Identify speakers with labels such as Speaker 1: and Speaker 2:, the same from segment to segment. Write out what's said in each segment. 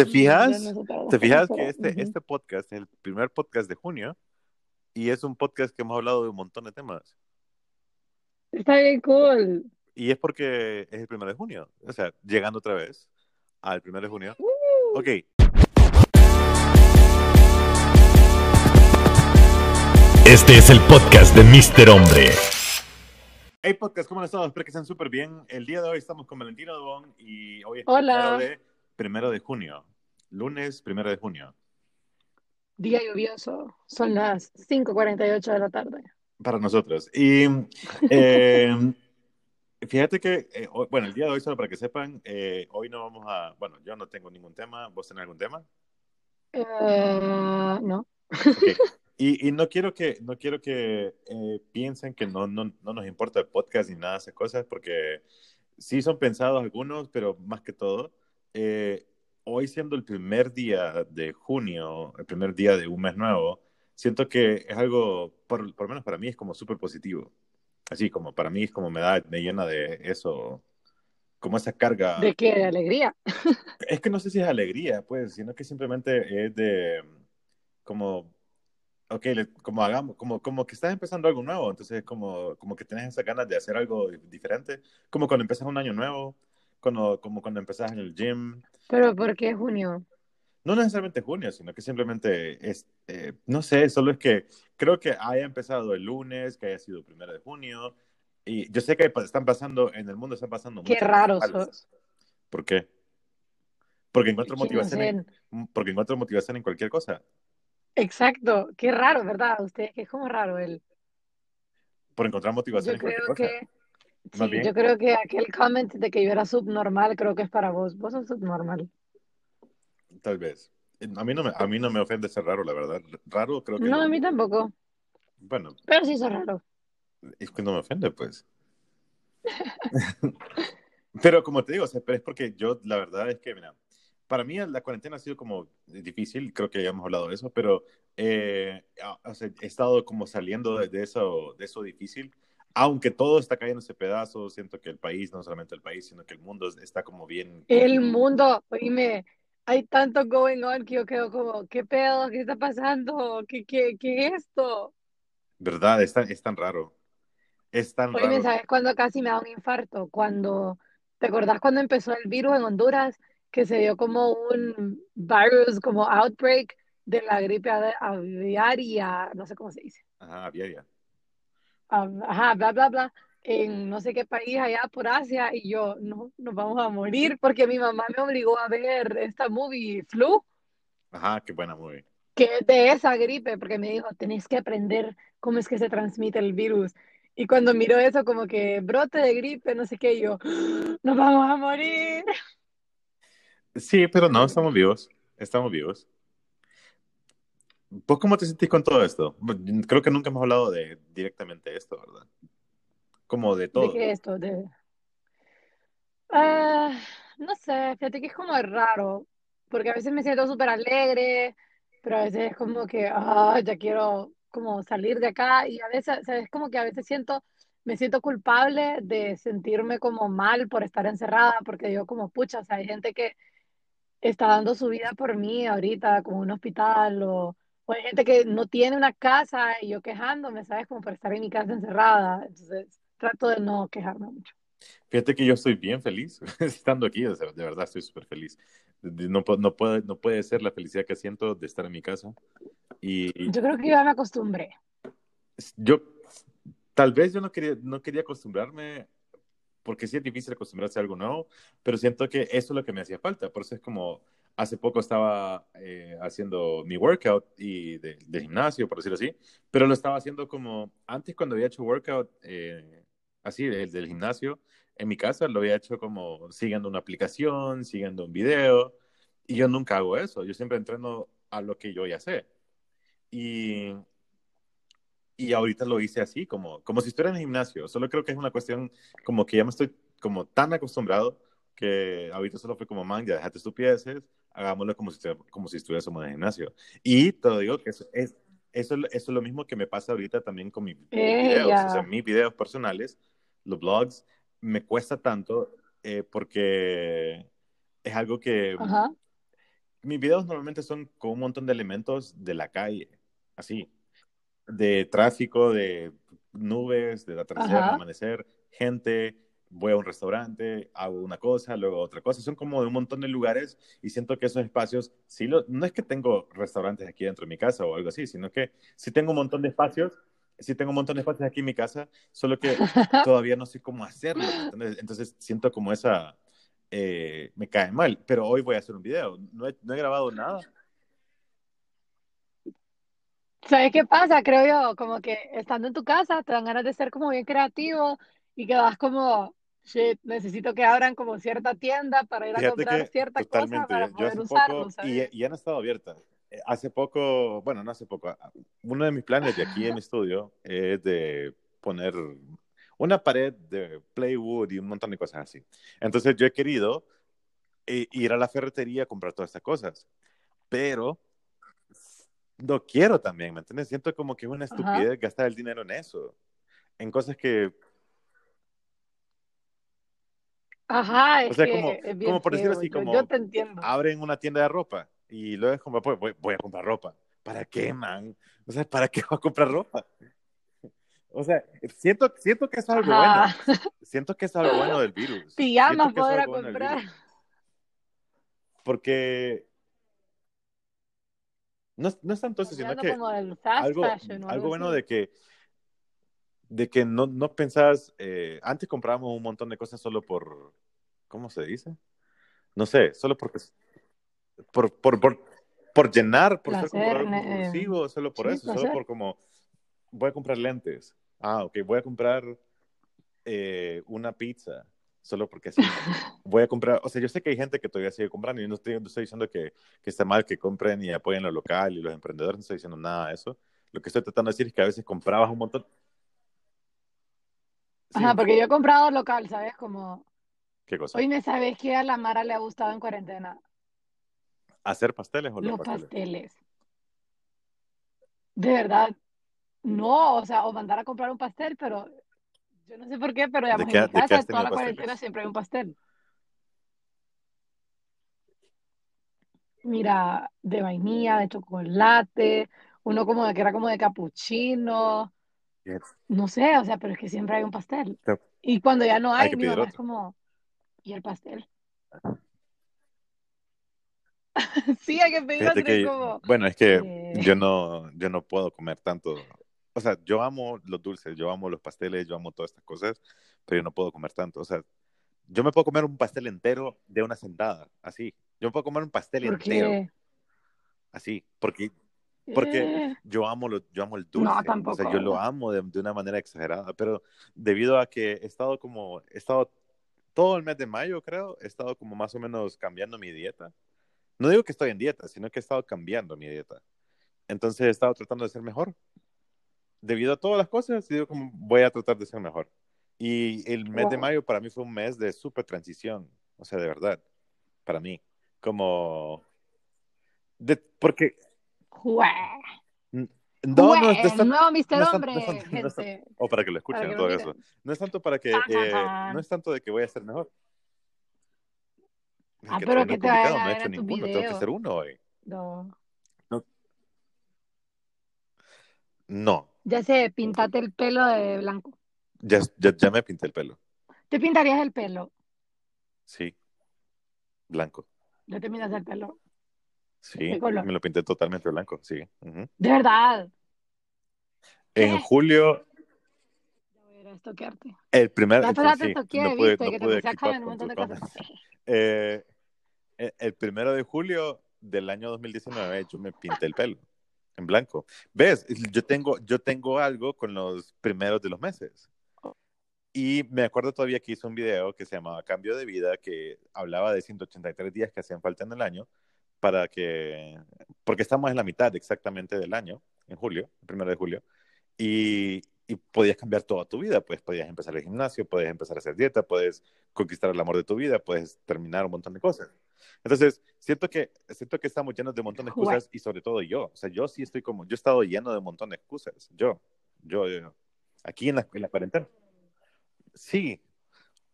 Speaker 1: ¿Te fijas? ¿Te fijas que este, este podcast es el primer podcast de junio y es un podcast que hemos hablado de un montón de temas?
Speaker 2: Está bien cool.
Speaker 1: Y es porque es el primero de junio. O sea, llegando otra vez al primero de junio.
Speaker 2: Uh.
Speaker 1: Ok.
Speaker 3: Este es el podcast de Mr. Hombre.
Speaker 1: Hey podcast, ¿cómo han estado? Espero que estén súper bien. El día de hoy estamos con Valentino Dobón y hoy es
Speaker 2: Hola.
Speaker 1: primero de, primero de junio. Lunes primero de junio.
Speaker 2: Día lluvioso. Son las 5:48 de la tarde.
Speaker 1: Para nosotros. Y eh, fíjate que, eh, hoy- bueno, el día de hoy, solo para que sepan, eh, hoy no vamos a, bueno, yo no tengo ningún tema. ¿Vos tenés algún tema?
Speaker 2: Eh, no.
Speaker 1: Ok. Y, y no quiero que, no quiero que eh, piensen que no, no, no nos importa el podcast ni nada de esas cosas, porque sí son pensados algunos, pero más que todo, eh, hoy siendo el primer día de junio, el primer día de un mes nuevo, siento que es algo, por, por lo menos para mí, es como súper positivo. Así como para mí es como me da, me llena de eso, como esa carga.
Speaker 2: ¿De qué? ¿De alegría?
Speaker 1: Es que no sé si es alegría, pues, sino que simplemente es de como, ok, le- como hagamos, como, como que estás empezando algo nuevo, entonces como, como que tienes esas ganas de hacer algo diferente, como cuando empiezas un año nuevo, cuando, como cuando empezás en el gym,
Speaker 2: ¿Pero por qué junio?
Speaker 1: no necesariamente junio, sino que simplemente es, eh, no sé, solo es que creo que haya empezado el lunes, que haya sido primero de junio, y yo sé que están pasando, en el mundo están pasando
Speaker 2: Qué
Speaker 1: muchas
Speaker 2: raro
Speaker 1: cosas malas.
Speaker 2: sos.
Speaker 1: ¿Por qué? Porque encuentro motivación en, porque encuentro motivación en cualquier cosa.
Speaker 2: Exacto. Qué raro, ¿verdad? Usted, es como raro él.
Speaker 1: Por encontrar motivación
Speaker 2: Yo
Speaker 1: en cualquier
Speaker 2: creo
Speaker 1: cosa.
Speaker 2: que,
Speaker 1: Más
Speaker 2: sí, yo creo que aquel comment de que yo era subnormal, creo que es para vos. Vos sos subnormal.
Speaker 1: Tal vez. A mí no me, a mí no me ofende ser raro, la verdad. Raro creo que
Speaker 2: No,
Speaker 1: lo-
Speaker 2: a mí tampoco.
Speaker 1: Bueno,
Speaker 2: Pero sí sos raro.
Speaker 1: es que no me ofende, pues. Pero como te digo, o sea, es porque yo, la verdad es que, mira, para mí la cuarentena ha sido como difícil, creo que ya hemos hablado de eso, pero eh, o sea, he estado como saliendo de eso, de eso difícil. Aunque todo está cayéndose pedazos, siento que el país, no solamente el país, sino que el mundo está como bien...
Speaker 2: El mundo, oíme, hay tanto going on que yo quedo como, ¿qué pedo? ¿Qué está pasando? ¿Qué, qué, qué es esto?
Speaker 1: ¿Verdad? Es tan, es tan raro. Es tan
Speaker 2: Oíme,
Speaker 1: raro.
Speaker 2: ¿sabes cuándo casi me da un infarto? Cuando, ¿te acordás cuando empezó el virus en Honduras? Que se dio como un virus, como outbreak de la gripe aviaria, no sé cómo se dice.
Speaker 1: Ajá, aviaria.
Speaker 2: Ah, Ajá, bla, bla, bla, en no sé qué país allá por Asia, y yo, no, nos vamos a morir, porque mi mamá me obligó a ver esta movie, Flu.
Speaker 1: Ajá, qué buena movie.
Speaker 2: que es de esa gripe, porque me dijo, tenés que aprender cómo es que se transmite el virus. Y cuando miro eso, como que brote de gripe, no sé qué, y yo, "¡Ah! nos vamos a morir.
Speaker 1: Sí, pero no, estamos vivos. Estamos vivos. ¿Vos cómo te sentís con todo esto? Creo que nunca hemos hablado de directamente esto, ¿verdad? Como de
Speaker 2: ¿De
Speaker 1: todo.
Speaker 2: qué esto? De... Ah, no sé, fíjate que es como raro, porque a veces me siento súper alegre, pero a veces es como que, ah, ya quiero como salir de acá, y a veces, ¿sabes? Como que a veces siento, me siento culpable de sentirme como mal por estar encerrada, porque digo como, pucha, o sea, hay gente que está dando su vida por mí ahorita, como un hospital, o, o hay gente que no tiene una casa y yo quejándome, ¿sabes? Como por estar en mi casa encerrada. Entonces, trato de no quejarme mucho.
Speaker 1: Fíjate que yo estoy bien feliz estando aquí, o sea, de verdad estoy súper feliz. No, no, puede, no puede ser la felicidad que siento de estar en mi casa. Y
Speaker 2: Yo creo que ya me acostumbré.
Speaker 1: yo, tal vez yo no quería, no quería acostumbrarme, porque sí es difícil acostumbrarse a algo nuevo, pero siento que eso es lo que me hacía falta. Por eso es como, hace poco estaba eh, haciendo mi workout y de, gimnasio, por decirlo así, pero lo estaba haciendo como, antes cuando había hecho workout, eh, así, del, del gimnasio, en mi casa lo había hecho como siguiendo una aplicación, siguiendo un video, y yo nunca hago eso, yo siempre entreno a lo que yo ya sé. Y, y ahorita lo hice así, como, como si estuviera en el gimnasio. Solo creo que es una cuestión como que ya me estoy como tan acostumbrado que ahorita solo fue como, man, ya déjate estupideces, hagámoslo como si, como si estuviésemos en el gimnasio. Y te lo digo que eso es, eso, es- eso es lo mismo que me pasa ahorita también con mis videos. O sea, mis videos personales, los blogs, me cuesta tanto eh, porque es algo que mis videos normalmente son con un montón de elementos de la calle, así, de tráfico, de nubes, de atardecer, amanecer, gente, voy a un restaurante, hago una cosa, luego otra cosa, son como de un montón de lugares y siento que esos espacios, sí lo, no es que tengo restaurantes aquí dentro de mi casa o algo así, sino que sí tengo un montón de espacios, sí tengo un montón de espacios aquí en mi casa, solo que todavía no sé cómo hacerlo, ¿me entiendes? entonces siento como esa, eh, me cae mal, pero hoy voy a hacer un video, no he, no he grabado nada.
Speaker 2: ¿Sabes qué pasa? Creo yo, como que estando en tu casa te dan ganas de ser como bien creativo y que vas como, shit, necesito que abran como cierta tienda para ir a
Speaker 1: Fíjate
Speaker 2: comprar
Speaker 1: que
Speaker 2: cierta cosa para poder usarlo,
Speaker 1: poco, y, y han estado abiertas. Eh, Hace poco, bueno, no hace poco, a- uno de mis planes de aquí en mi estudio es de poner una pared de plywood y un montón de cosas así. Entonces yo he querido eh, ir a la ferretería a comprar todas estas cosas, pero no quiero también, ¿me entiendes? Siento como que es una
Speaker 2: Ajá.
Speaker 1: estupidez gastar el dinero en eso, en cosas que,
Speaker 2: Ajá,
Speaker 1: o
Speaker 2: es
Speaker 1: sea,
Speaker 2: que
Speaker 1: como,
Speaker 2: es
Speaker 1: como por decirlo así, como
Speaker 2: yo te entiendo.
Speaker 1: abren una tienda de ropa y luego es como, pues, voy, voy a comprar ropa. ¿Para qué, man? O sea, ¿para qué va a comprar ropa? O sea, siento, siento que es algo bueno. Siento que es algo bueno del virus.
Speaker 2: Pijamas poder
Speaker 1: del
Speaker 2: comprar.
Speaker 1: Porque no, es- no es tanto eso, sino que
Speaker 2: como del fast
Speaker 1: algo,
Speaker 2: fashion o
Speaker 1: algo
Speaker 2: algo
Speaker 1: bueno de que, de que no, no pensás, eh, antes comprábamos un montón de cosas solo por, ¿cómo se dice? No sé, solo porque, por, por, por, por llenar, por ser como
Speaker 2: Placer,
Speaker 1: algo
Speaker 2: ne- eh,
Speaker 1: solo por
Speaker 2: sí,
Speaker 1: eso, solo por como, voy a comprar lentes. Ah, ok, voy a comprar eh, una pizza, solo porque sí. Voy a comprar, o sea, yo sé que hay gente que todavía sigue comprando y no estoy, no estoy diciendo que, que está mal que compren y apoyen lo local y los emprendedores, no estoy diciendo nada de eso. Lo que estoy tratando de decir es que a veces comprabas un montón.
Speaker 2: Ajá, porque yo he comprado local, ¿sabes? Como,
Speaker 1: ¿qué cosa?
Speaker 2: hoy me sabes que a la Mara le ha gustado en cuarentena.
Speaker 1: ¿Hacer pasteles o los
Speaker 2: Los
Speaker 1: pasteles?
Speaker 2: pasteles. De verdad, no, o sea, o mandar a comprar un pastel, pero yo no sé por qué, pero
Speaker 1: ¿De
Speaker 2: digamos,
Speaker 1: qué,
Speaker 2: en mi casa toda la cuarentena
Speaker 1: pasteles?
Speaker 2: siempre hay un pastel. Mira, de vainilla, de chocolate, uno como de que era como de capuchino. No sé, o sea, pero es que siempre hay un pastel.
Speaker 1: Te-
Speaker 2: Y cuando ya no
Speaker 1: Hay
Speaker 2: hay, mi mamá es como, ¿y el pastel? Sí, hay que pedir otro
Speaker 1: que,
Speaker 2: como,
Speaker 1: bueno, es que
Speaker 2: eh,
Speaker 1: yo no, yo no puedo comer tanto. O sea, yo amo los dulces, yo amo los pasteles, yo amo todas estas cosas, pero yo no puedo comer tanto. O sea, yo me puedo comer un pastel entero de una sentada, así. Yo me puedo comer un pastel
Speaker 2: ¿por
Speaker 1: entero,
Speaker 2: qué?
Speaker 1: así, porque, porque
Speaker 2: Eh,
Speaker 1: yo amo, lo, yo amo el
Speaker 2: no,
Speaker 1: dulce. O sea,
Speaker 2: tampoco.
Speaker 1: yo lo amo de, de una manera exagerada, pero debido a que he estado como, he estado todo el mes de mayo, creo, he estado como más o menos cambiando mi dieta. No digo que estoy en dieta, sino que he estado cambiando mi dieta. Entonces he estado tratando de ser mejor. Debido a todas las cosas, digo como voy a tratar de ser mejor. Y el mes de
Speaker 2: Wow.
Speaker 1: mayo para mí fue un mes de súper transición. O sea, de verdad, para mí. Como... De, porque... No, no, no, es tan-
Speaker 2: nuevo Mister
Speaker 1: no
Speaker 2: Hombre,
Speaker 1: no es tan- no es tan-
Speaker 2: gente.
Speaker 1: o para que lo escuchen
Speaker 2: que
Speaker 1: todo
Speaker 2: lo
Speaker 1: eso. No es tanto para que... Eh, no es tanto de que voy a ser mejor. Es
Speaker 2: Ah,
Speaker 1: que
Speaker 2: pero
Speaker 1: no
Speaker 2: que te
Speaker 1: publicado,
Speaker 2: a
Speaker 1: no he hecho ninguno. Tengo que hacer uno hoy.
Speaker 2: No.
Speaker 1: No,
Speaker 2: Ya sé, pintate el pelo de blanco.
Speaker 1: ya, ya, ya me pinté el pelo.
Speaker 2: ¿Te pintarías el pelo?
Speaker 1: Sí, blanco.
Speaker 2: ¿Ya te pintas el pelo?
Speaker 1: Sí, me lo pinté totalmente blanco, sí.
Speaker 2: De verdad.
Speaker 1: En
Speaker 2: ¿Qué?
Speaker 1: julio, el primer,
Speaker 2: Ya
Speaker 1: sí, no pude, no pude
Speaker 2: un montón de cosas.
Speaker 1: Eh, el, el primero de julio del año 2019 yo me pinté el pelo en blanco. ¿Ves? Yo tengo, yo tengo algo con los primeros de los meses. Y me acuerdo todavía que hice un video que se llamaba Cambio de Vida, que hablaba de 183 días que hacían falta en el año para que, porque estamos en la mitad exactamente del año, en julio, el primero de julio, y, y podías cambiar toda tu vida, pues podías empezar el gimnasio, puedes empezar a hacer dieta, puedes conquistar el amor de tu vida, puedes terminar un montón de cosas. Entonces, siento que, siento que estamos llenos de un montón de excusas y sobre todo yo, o sea, yo sí estoy como, yo he estado lleno de un montón de excusas, yo, yo, yo aquí en la, en la cuarentena. Sí,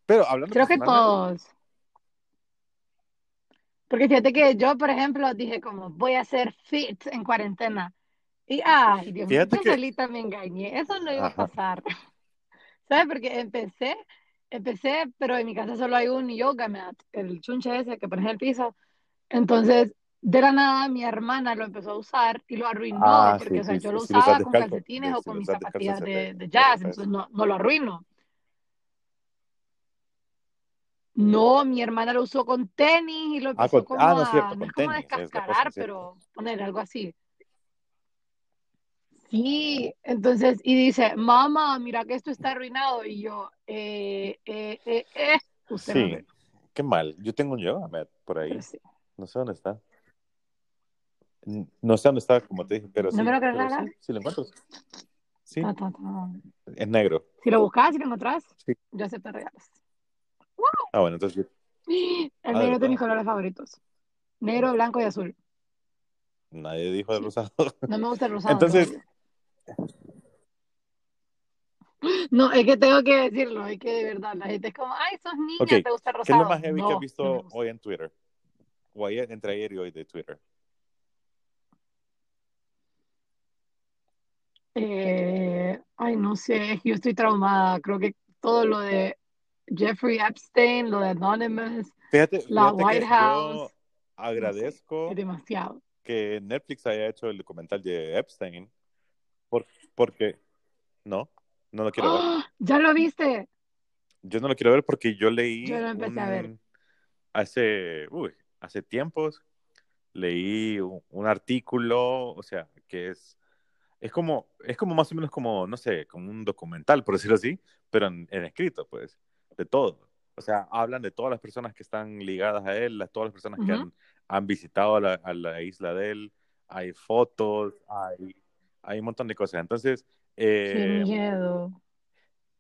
Speaker 1: pero hablando
Speaker 2: Creo que todos. Porque fíjate que yo, por ejemplo, dije como, voy a hacer fit en cuarentena. Y, ay, Dios mío, yo
Speaker 1: que,
Speaker 2: solita me engañé. Eso no iba a
Speaker 1: ajá,
Speaker 2: pasar. ¿Sabes? Porque empecé, empecé, pero en mi casa solo hay un yoga mat, el chunche ese que pones en el piso. Entonces, de la nada, mi hermana lo empezó a usar y lo arruinó,
Speaker 1: ah,
Speaker 2: porque,
Speaker 1: sí,
Speaker 2: o sea,
Speaker 1: sí,
Speaker 2: yo lo usaba con calcetines o con mis zapatillas de, de jazz, entonces no, no lo arruino. No, mi hermana lo usó con tenis y lo
Speaker 1: Ah, con- ah,
Speaker 2: como
Speaker 1: no es
Speaker 2: a,
Speaker 1: cierto,
Speaker 2: no
Speaker 1: con
Speaker 2: es como
Speaker 1: tenis es
Speaker 2: descascarar,
Speaker 1: es
Speaker 2: pero poner algo así. Sí, entonces, y dice, mamá, mira que esto está arruinado. Y yo, eh, eh, eh, eh, usted
Speaker 1: Sí, qué mal. Yo tengo un yoga mat por ahí.
Speaker 2: sí.
Speaker 1: No sé dónde está. No sé dónde está, como te dije, pero
Speaker 2: ¿No me
Speaker 1: sí,
Speaker 2: lo querés
Speaker 1: pero sí, sí lo encuentro. Sí,
Speaker 2: Ta, ta, ta.
Speaker 1: es negro.
Speaker 2: Si lo buscas, si lo encontrás,
Speaker 1: Sí.
Speaker 2: yo acepto regalos.
Speaker 1: Ah, bueno, entonces,
Speaker 2: El negro de mis colores favoritos. Negro, blanco y azul.
Speaker 1: Nadie dijo
Speaker 2: Sí.
Speaker 1: rosado.
Speaker 2: No me gusta el rosado,
Speaker 1: Entonces.
Speaker 2: No, es que tengo que decirlo, es que de verdad, la gente es como, ay, sos niña, ¿te gusta el
Speaker 1: ¿qué es lo
Speaker 2: rosado?
Speaker 1: más heavy que has
Speaker 2: no
Speaker 1: visto hoy en Twitter? O ayer, entre ayer y hoy de Twitter.
Speaker 2: Eh, ay, no sé, yo estoy traumada. Creo que todo lo de Jeffrey Epstein, lo de Anonymous,
Speaker 1: Fíjate,
Speaker 2: la
Speaker 1: fíjate
Speaker 2: White House,
Speaker 1: yo agradezco
Speaker 2: demasiado.
Speaker 1: que Netflix haya hecho el documental de Epstein, por- porque no, no lo quiero ver.
Speaker 2: ¡Ah! ¿Ya lo viste?
Speaker 1: Yo no lo quiero ver porque yo
Speaker 2: Yo
Speaker 1: leí
Speaker 2: lo empecé a ver.
Speaker 1: un hace, uy, hace tiempos leí un, un artículo, o sea, que es es como es como más o menos como no sé, como un documental, por decirlo así, pero en, en escrito, pues, de todo. O sea, hablan de todas las personas que están ligadas a él, las, todas las personas que han, han visitado a la, a la isla de él, hay fotos, hay, hay un montón de cosas. Entonces,
Speaker 2: Qué
Speaker 1: eh,
Speaker 2: miedo.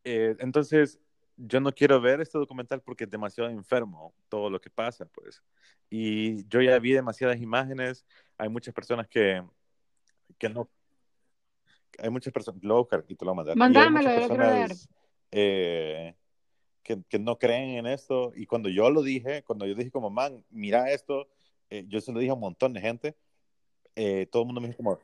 Speaker 1: eh, entonces, yo no quiero ver este documental porque es demasiado enfermo todo lo que pasa, pues. Y yo ya vi demasiadas imágenes, hay muchas personas que, que no, hay muchas personas, lo voy a buscar y te lo voy a mandar.
Speaker 2: Mandámelo, yo quiero
Speaker 1: personas eh, que, que no creen en esto. Y cuando yo lo dije, cuando yo dije como, man, mira esto, eh, yo se lo dije a un montón de gente, eh, todo el mundo me dijo como,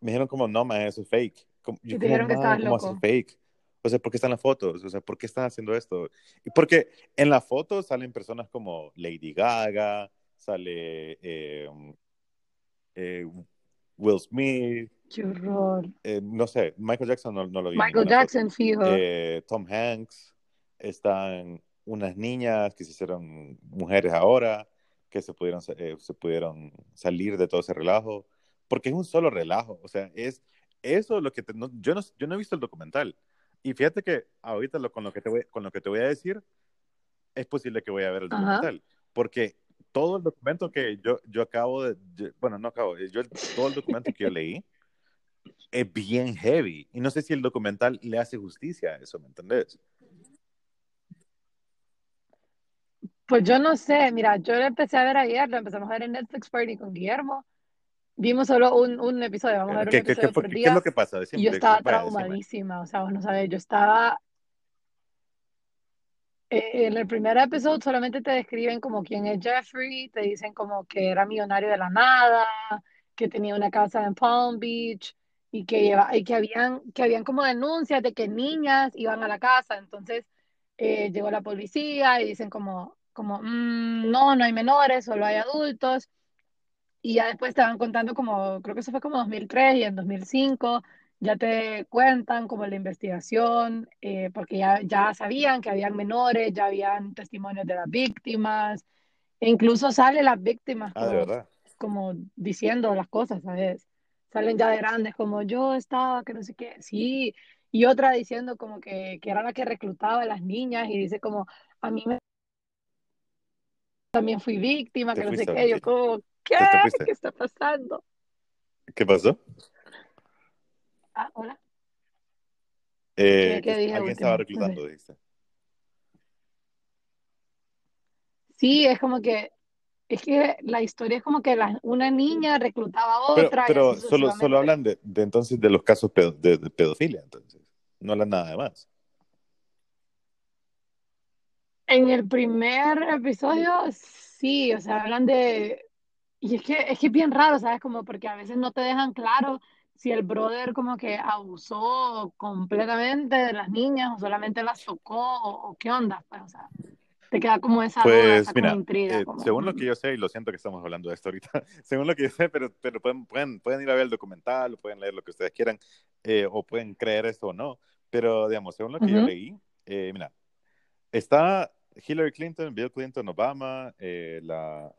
Speaker 1: me dijeron como, no, man, eso es fake. Como,
Speaker 2: Y
Speaker 1: yo
Speaker 2: te
Speaker 1: como,
Speaker 2: dijeron que estabas
Speaker 1: ¿cómo haces
Speaker 2: loco.
Speaker 1: fake? O sea, ¿por qué están las fotos? O sea, ¿por qué están haciendo esto? Y porque en las fotos salen personas como Lady Gaga, sale eh, eh, Will Smith,
Speaker 2: Qué horror.
Speaker 1: eh, no sé, Michael Jackson no, no lo vi
Speaker 2: Michael
Speaker 1: ninguna foto.
Speaker 2: Jackson, fijo.
Speaker 1: Eh, Tom Hanks, están unas niñas que se hicieron mujeres ahora, que se pudieron, eh, se pudieron salir de todo ese relajo, porque es un solo relajo, o sea, es eso lo que te- no, yo, no, yo no he visto el documental. Y fíjate que ahorita lo, con, lo que te voy, con lo que te voy a decir, es posible que voy a ver el
Speaker 2: Ajá.
Speaker 1: documental, porque todo el documento que yo, yo acabo de, yo- bueno, no acabo, yo, todo el documento que yo leí es bien heavy, y no sé si el documental le hace justicia a eso, ¿me entendés?
Speaker 2: Pues yo no sé, mira, yo lo empecé a ver ayer, lo empezamos a ver en Netflix Party con Guillermo. Vimos solo un, un episodio, vamos a ver un
Speaker 1: ¿Qué, qué, qué,
Speaker 2: episodio
Speaker 1: fue-
Speaker 2: por
Speaker 1: qué- qué es
Speaker 2: día.
Speaker 1: lo que pasa?
Speaker 2: Y yo estaba traumadísima, o sea, vos no sabés, yo estaba eh, en el primer episodio solamente te describen como quién es Jeffrey, te dicen como que era millonario de la nada, que tenía una casa en Palm Beach y que lleva, y que habían, que habían como denuncias de que niñas iban a la casa, entonces eh, llegó la policía y dicen como, como "Mm, no, no hay menores, solo hay adultos. Y ya después te van contando como, creo que eso fue como 2003 y en 2005 ya te cuentan como la investigación, eh, porque ya, ya sabían que habían menores, ya habían testimonios de las víctimas, e incluso salen las víctimas
Speaker 1: Ah,
Speaker 2: como diciendo las cosas, ¿sabes? Salen ya de grandes como yo estaba, que no sé qué, sí, y otra diciendo como que, que era la que reclutaba a las niñas y dice como, a mí me- también fui víctima, que no sé
Speaker 1: a
Speaker 2: qué, yo como, ¿qué? ¿Qué está pasando?
Speaker 1: ¿Qué pasó?
Speaker 2: Ah, hola.
Speaker 1: Eh,
Speaker 2: ¿Qué, qué
Speaker 1: que
Speaker 2: dije
Speaker 1: alguien estaba reclutando, dijiste.
Speaker 2: Sí, es como que, es que la historia es como que la- una niña reclutaba a
Speaker 1: Pero,
Speaker 2: otra así
Speaker 1: pero solo, solo hablan de, de entonces de los casos pedo- de, de pedofilia, entonces. No hablan nada de más.
Speaker 2: En el primer episodio, Sí, o sea, hablan de... Y es que, es que es bien raro, ¿sabes? Como porque a veces no te dejan claro si el brother como que abusó completamente de las niñas o solamente las tocó o, o qué onda, pues, o sea, te queda como esa duda,
Speaker 1: Pues
Speaker 2: esa como
Speaker 1: mira,
Speaker 2: intriga,
Speaker 1: eh,
Speaker 2: como,
Speaker 1: según lo
Speaker 2: mm,
Speaker 1: que yo sé, y lo siento que estamos hablando de esto ahorita, según lo que yo sé, pero, pero pueden, pueden, pueden ir a ver el documental, pueden leer lo que ustedes quieran, eh, o pueden creer esto o no, pero digamos, según lo que yo
Speaker 2: ujú.
Speaker 1: leí, eh, mira, está Hillary Clinton, Bill Clinton, Obama, eh, la,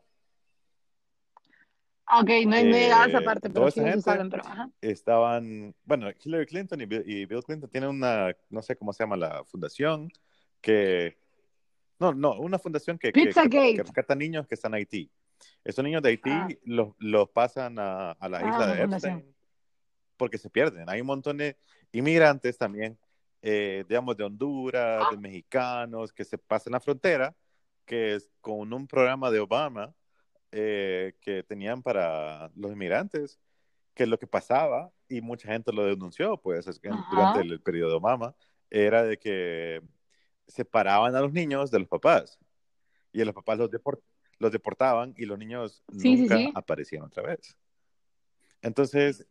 Speaker 2: Ok, no, llegado a esa
Speaker 1: eh,
Speaker 2: parte, pero sí, saben, pero ajá.
Speaker 1: estaban, bueno, Hillary Clinton y Bill, y Bill Clinton tienen una, no sé cómo se llama la fundación, que, no, no, una fundación que, que, que, rescata niños que están en Haití. Esos niños de Haití
Speaker 2: Ah,
Speaker 1: los, los pasan a, a la
Speaker 2: ah,
Speaker 1: isla de
Speaker 2: fundación.
Speaker 1: Epstein porque se pierden. Hay un montón de inmigrantes también, eh, digamos, de Honduras, de mexicanos, que se pasan la frontera, que es con un programa de Obama eh, que tenían para los inmigrantes, que es lo que pasaba, y mucha gente lo denunció, pues, es que durante
Speaker 2: Ajá.
Speaker 1: el periodo de Obama, era de que separaban a los niños de los papás, y a los papás los, deport- los deportaban, y los niños
Speaker 2: Sí,
Speaker 1: nunca
Speaker 2: sí.
Speaker 1: aparecían otra vez. Entonces,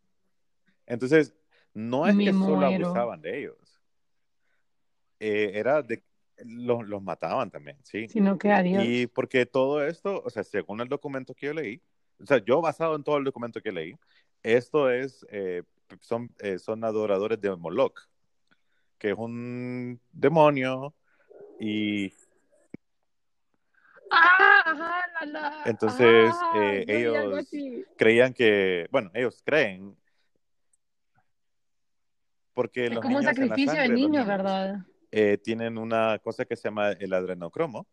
Speaker 1: entonces, no es
Speaker 2: Me
Speaker 1: que solo
Speaker 2: muero.
Speaker 1: abusaban de ellos, eh, era de los, los mataban también, ¿sí?
Speaker 2: Sino que adiós.
Speaker 1: Y porque todo esto, o sea, según el documento que yo leí, o sea, yo basado en todo el documento que leí, esto es, eh, son, eh, son adoradores de Moloch, que es un demonio, y
Speaker 2: Ah, ajá, la, la,
Speaker 1: entonces
Speaker 2: ajá,
Speaker 1: eh,
Speaker 2: algo
Speaker 1: ellos creían que, bueno, ellos creen, porque
Speaker 2: Es
Speaker 1: los
Speaker 2: como un
Speaker 1: niños la
Speaker 2: sacrificio de niños,
Speaker 1: niños
Speaker 2: ¿verdad?
Speaker 1: Eh, tienen una cosa que se llama el adrenocromo,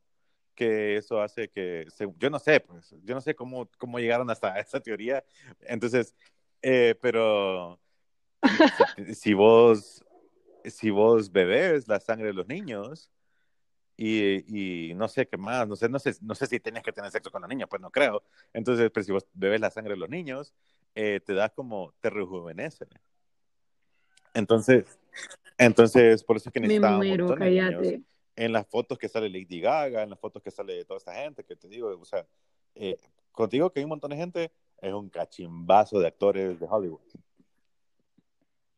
Speaker 1: que eso hace que, se- yo no sé, pues, yo no sé cómo, cómo llegaron hasta esa teoría, entonces, eh, pero si, si- vos, si vos bebés la sangre de los niños y, y no sé qué más, no sé, no sé, no sé si tienes que tener sexo con los niños, pues no creo, entonces, pero si vos bebes la sangre de los niños, eh, te da como, te rejuvenece. Entonces, entonces, por eso es que
Speaker 2: Me
Speaker 1: necesitaba un
Speaker 2: muero, cállate.
Speaker 1: en las fotos que sale Lady Gaga, en las fotos que sale de toda esta gente, que te digo, o sea, eh, contigo que hay un montón de gente, es un cachimbazo de actores de Hollywood.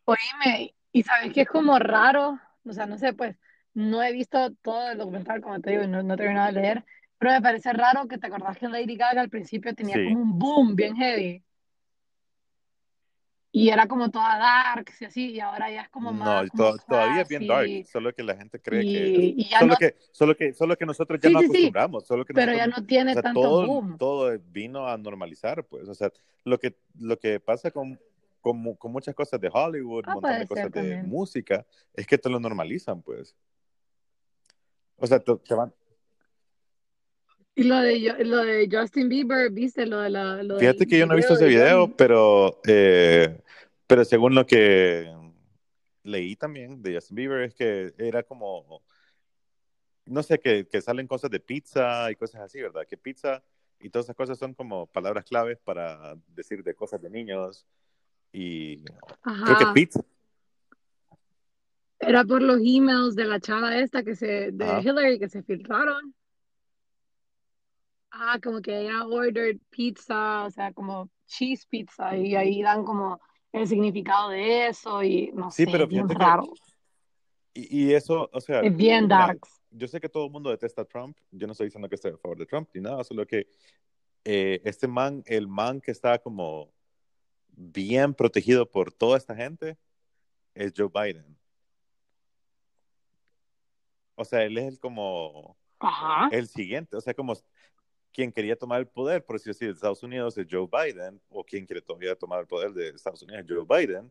Speaker 2: Oíme, y sabes que es como raro, o sea, no sé, pues no he visto todo el documental, como te digo, no, no he terminado de leer, pero me parece raro que te acordás que Lady Gaga al principio tenía
Speaker 1: Sí,
Speaker 2: como un boom bien heavy, y era como toda dark, y así, y ahora ya es como
Speaker 1: no,
Speaker 2: más como
Speaker 1: to- todavía es bien dark, solo que la gente cree que,
Speaker 2: y, y ya
Speaker 1: solo
Speaker 2: no,
Speaker 1: que, solo que, solo que nosotros ya
Speaker 2: sí,
Speaker 1: nos
Speaker 2: sí, sí,
Speaker 1: acostumbramos, solo que
Speaker 2: pero ya no
Speaker 1: o
Speaker 2: tiene
Speaker 1: sea,
Speaker 2: tanto
Speaker 1: todo,
Speaker 2: boom.
Speaker 1: todo vino a normalizar, pues, o sea, lo que, lo que pasa con, con, mu- con muchas cosas de Hollywood, un
Speaker 2: Ah,
Speaker 1: montón de cosas de música, es que te lo normalizan, pues, o sea, te, te van,
Speaker 2: Y lo de, lo de Justin Bieber, ¿viste? Lo, de la, lo
Speaker 1: Fíjate
Speaker 2: del
Speaker 1: que yo no he visto ese
Speaker 2: de
Speaker 1: video, pero, eh, pero según lo que leí también de Justin Bieber es que era como, no sé, que, que salen cosas de pizza y cosas así, ¿verdad? Que pizza y todas esas cosas son como palabras claves para decir de cosas de niños y creo que pizza,
Speaker 2: Era por los emails de la chava esta que se, de
Speaker 1: ajá.
Speaker 2: Hillary que se filtraron. Ah, como que ella ordered pizza, o sea, como cheese pizza, y ahí dan como el significado de eso, y no
Speaker 1: Sí,
Speaker 2: sé,
Speaker 1: pero
Speaker 2: bien
Speaker 1: que,
Speaker 2: raro.
Speaker 1: y, y eso, o sea,
Speaker 2: Es bien darks.
Speaker 1: yo sé que todo el mundo detesta a Trump, yo no estoy diciendo que estoy a favor de Trump ni nada, solo que eh, este man, el man que está como bien protegido por toda esta gente es Joe Biden. O sea, él es el como
Speaker 2: Ajá.
Speaker 1: el siguiente, o sea, como quien quería tomar el poder, por decir así, de Estados Unidos es Joe Biden, o quien quiere todavía tomar el poder de Estados Unidos es Joe Biden,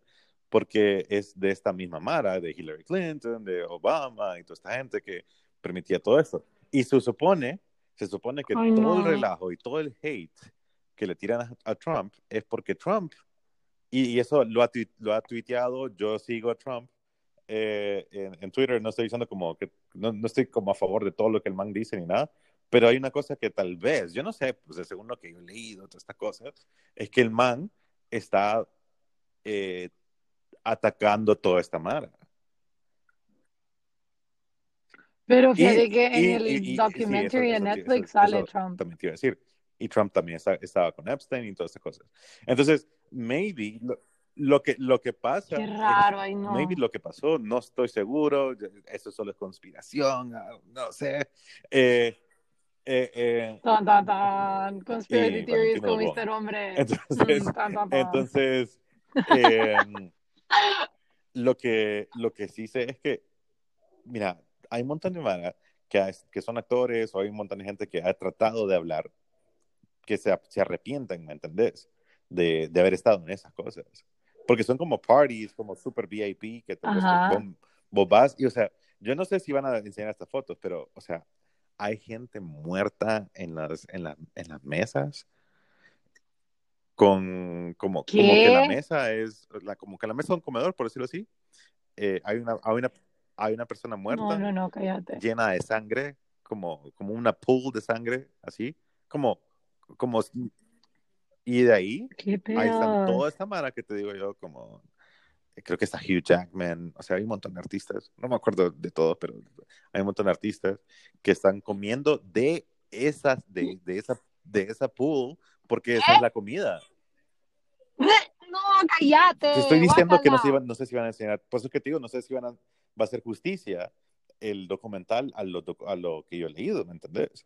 Speaker 1: porque es de esta misma mara, de Hillary Clinton, de Obama y toda esta gente que permitía todo esto. Y se supone, se supone que
Speaker 2: Ay,
Speaker 1: todo el
Speaker 2: no.
Speaker 1: relajo y todo el hate que le tiran a, a Trump es porque Trump, y, y eso lo ha, lo ha tuiteado, yo sigo a Trump, eh, en, en Twitter no estoy diciendo como que no, no estoy como a favor de todo lo que el man dice ni nada, pero hay una cosa que tal vez, yo no sé, pues según lo que yo he leído, todas estas cosas, es que el man está eh, atacando toda esta mara.
Speaker 2: Pero fíjate que en
Speaker 1: y-
Speaker 2: el
Speaker 1: y- sí,
Speaker 2: documentary de
Speaker 1: eso,
Speaker 2: Netflix
Speaker 1: eso-
Speaker 2: sale
Speaker 1: eso
Speaker 2: Trump.
Speaker 1: también te iba a decir. Y Trump también está- estaba con Epstein y todas esas cosas. Entonces, maybe lo, lo que, lo que pasa...
Speaker 2: Qué
Speaker 1: es-
Speaker 2: raro, ay no.
Speaker 1: Maybe lo que pasó, no estoy seguro, eso solo es conspiración, ah, no sé. Eh, eh, eh,
Speaker 2: Tan, tan, tan. Conspiracy theories con. Mr. Hombre.
Speaker 1: Entonces,
Speaker 2: Mm, tan, tan, tan.
Speaker 1: entonces eh, lo, que, lo que sí sé es que, mira, hay un montón de mara que, que son actores o hay un montón de gente que ha tratado de hablar que se, se arrepienten, ¿me entendés? De, de haber estado en esas cosas. Porque son como parties, como super VIP, que
Speaker 2: Ajá.
Speaker 1: vos, vos vas y, o sea, yo no sé si van a enseñar estas fotos, pero, o sea, hay gente muerta en las, en la- en las mesas con como, como que la mesa es la, como que la mesa es un comedor, por decirlo así. Eh, hay, una, hay, una, hay una persona muerta
Speaker 2: No, no, no, cállate.
Speaker 1: llena de sangre, como, como una pool de sangre, así, como, como, y de ahí, ahí están toda esta mara que te digo yo, como, creo que está Hugh Jackman, o sea, hay un montón de artistas, no me acuerdo de todos, pero hay un montón de artistas que están comiendo de esas, de, de esa, de esa pool, porque esa es la comida.
Speaker 2: No, cállate.
Speaker 1: Te estoy diciendo que no, se iban, no sé si van a enseñar, por eso que te digo, no sé si van a, va a hacer justicia el documental a lo, a lo que yo he leído, ¿me entendés?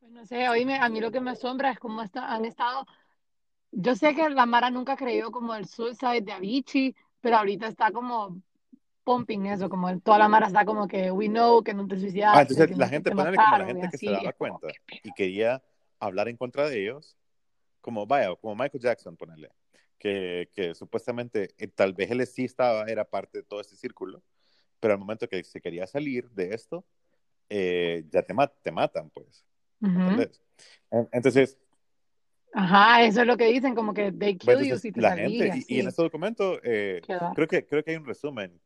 Speaker 2: Pues no sé, oíme, a mí lo que me asombra es cómo está- han estado. Yo sé que la Mara nunca creyó como el suicide de Avicii, pero ahorita está como pumping eso, como el- toda la Mara está como que we know que no te suicidaste.
Speaker 1: Ah, entonces la
Speaker 2: no-
Speaker 1: gente,
Speaker 2: te
Speaker 1: ponerle como la
Speaker 2: mataron
Speaker 1: gente que se daba cuenta y quería hablar en contra de ellos, como vaya, como Michael Jackson, ponerle, que, que supuestamente eh, tal vez él sí estaba, era parte de todo ese círculo, pero al momento que se quería salir de esto, eh, ya te, ma- te matan, pues. ¿entendés? En- Entonces,
Speaker 2: Ajá, eso es lo que dicen, como que they kill
Speaker 1: bueno,
Speaker 2: you
Speaker 1: entonces
Speaker 2: si te
Speaker 1: la
Speaker 2: salís,
Speaker 1: gente, y, y en este documento, eh, creo que, creo que hay un resumen,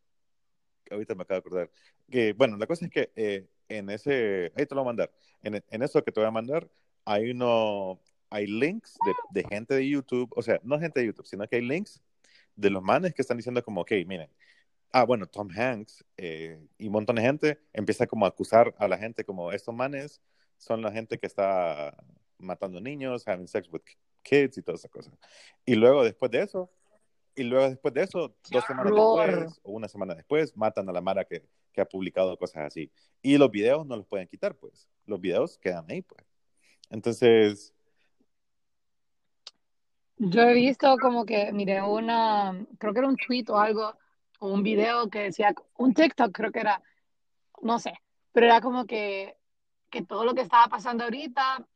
Speaker 1: ahorita me acabo de acordar, que, bueno, la cosa es que eh, en ese, ahí te lo voy a mandar, en, en eso que te voy a mandar, hay uno, hay links de, de gente de YouTube, o sea, no gente de YouTube, sino que hay links de los manes que están diciendo como, ok, miren, ah, bueno, Tom Hanks eh, y un montón de gente empieza como a acusar a la gente como, estos manes son la gente que está matando niños, having sex with kids y todas esas cosas. Y luego después de eso, y luego después de eso,
Speaker 2: ¡Qué
Speaker 1: dos semanas después o una semana después, matan a la Mara que, que ha publicado cosas así. Y los videos no los pueden quitar, pues. Los videos quedan ahí, pues. Entonces,
Speaker 2: Yo he visto como que, miré una, creo que era un tweet o algo, o un video que decía, un TikTok creo que era, no sé, pero era como que, que todo lo que estaba pasando ahorita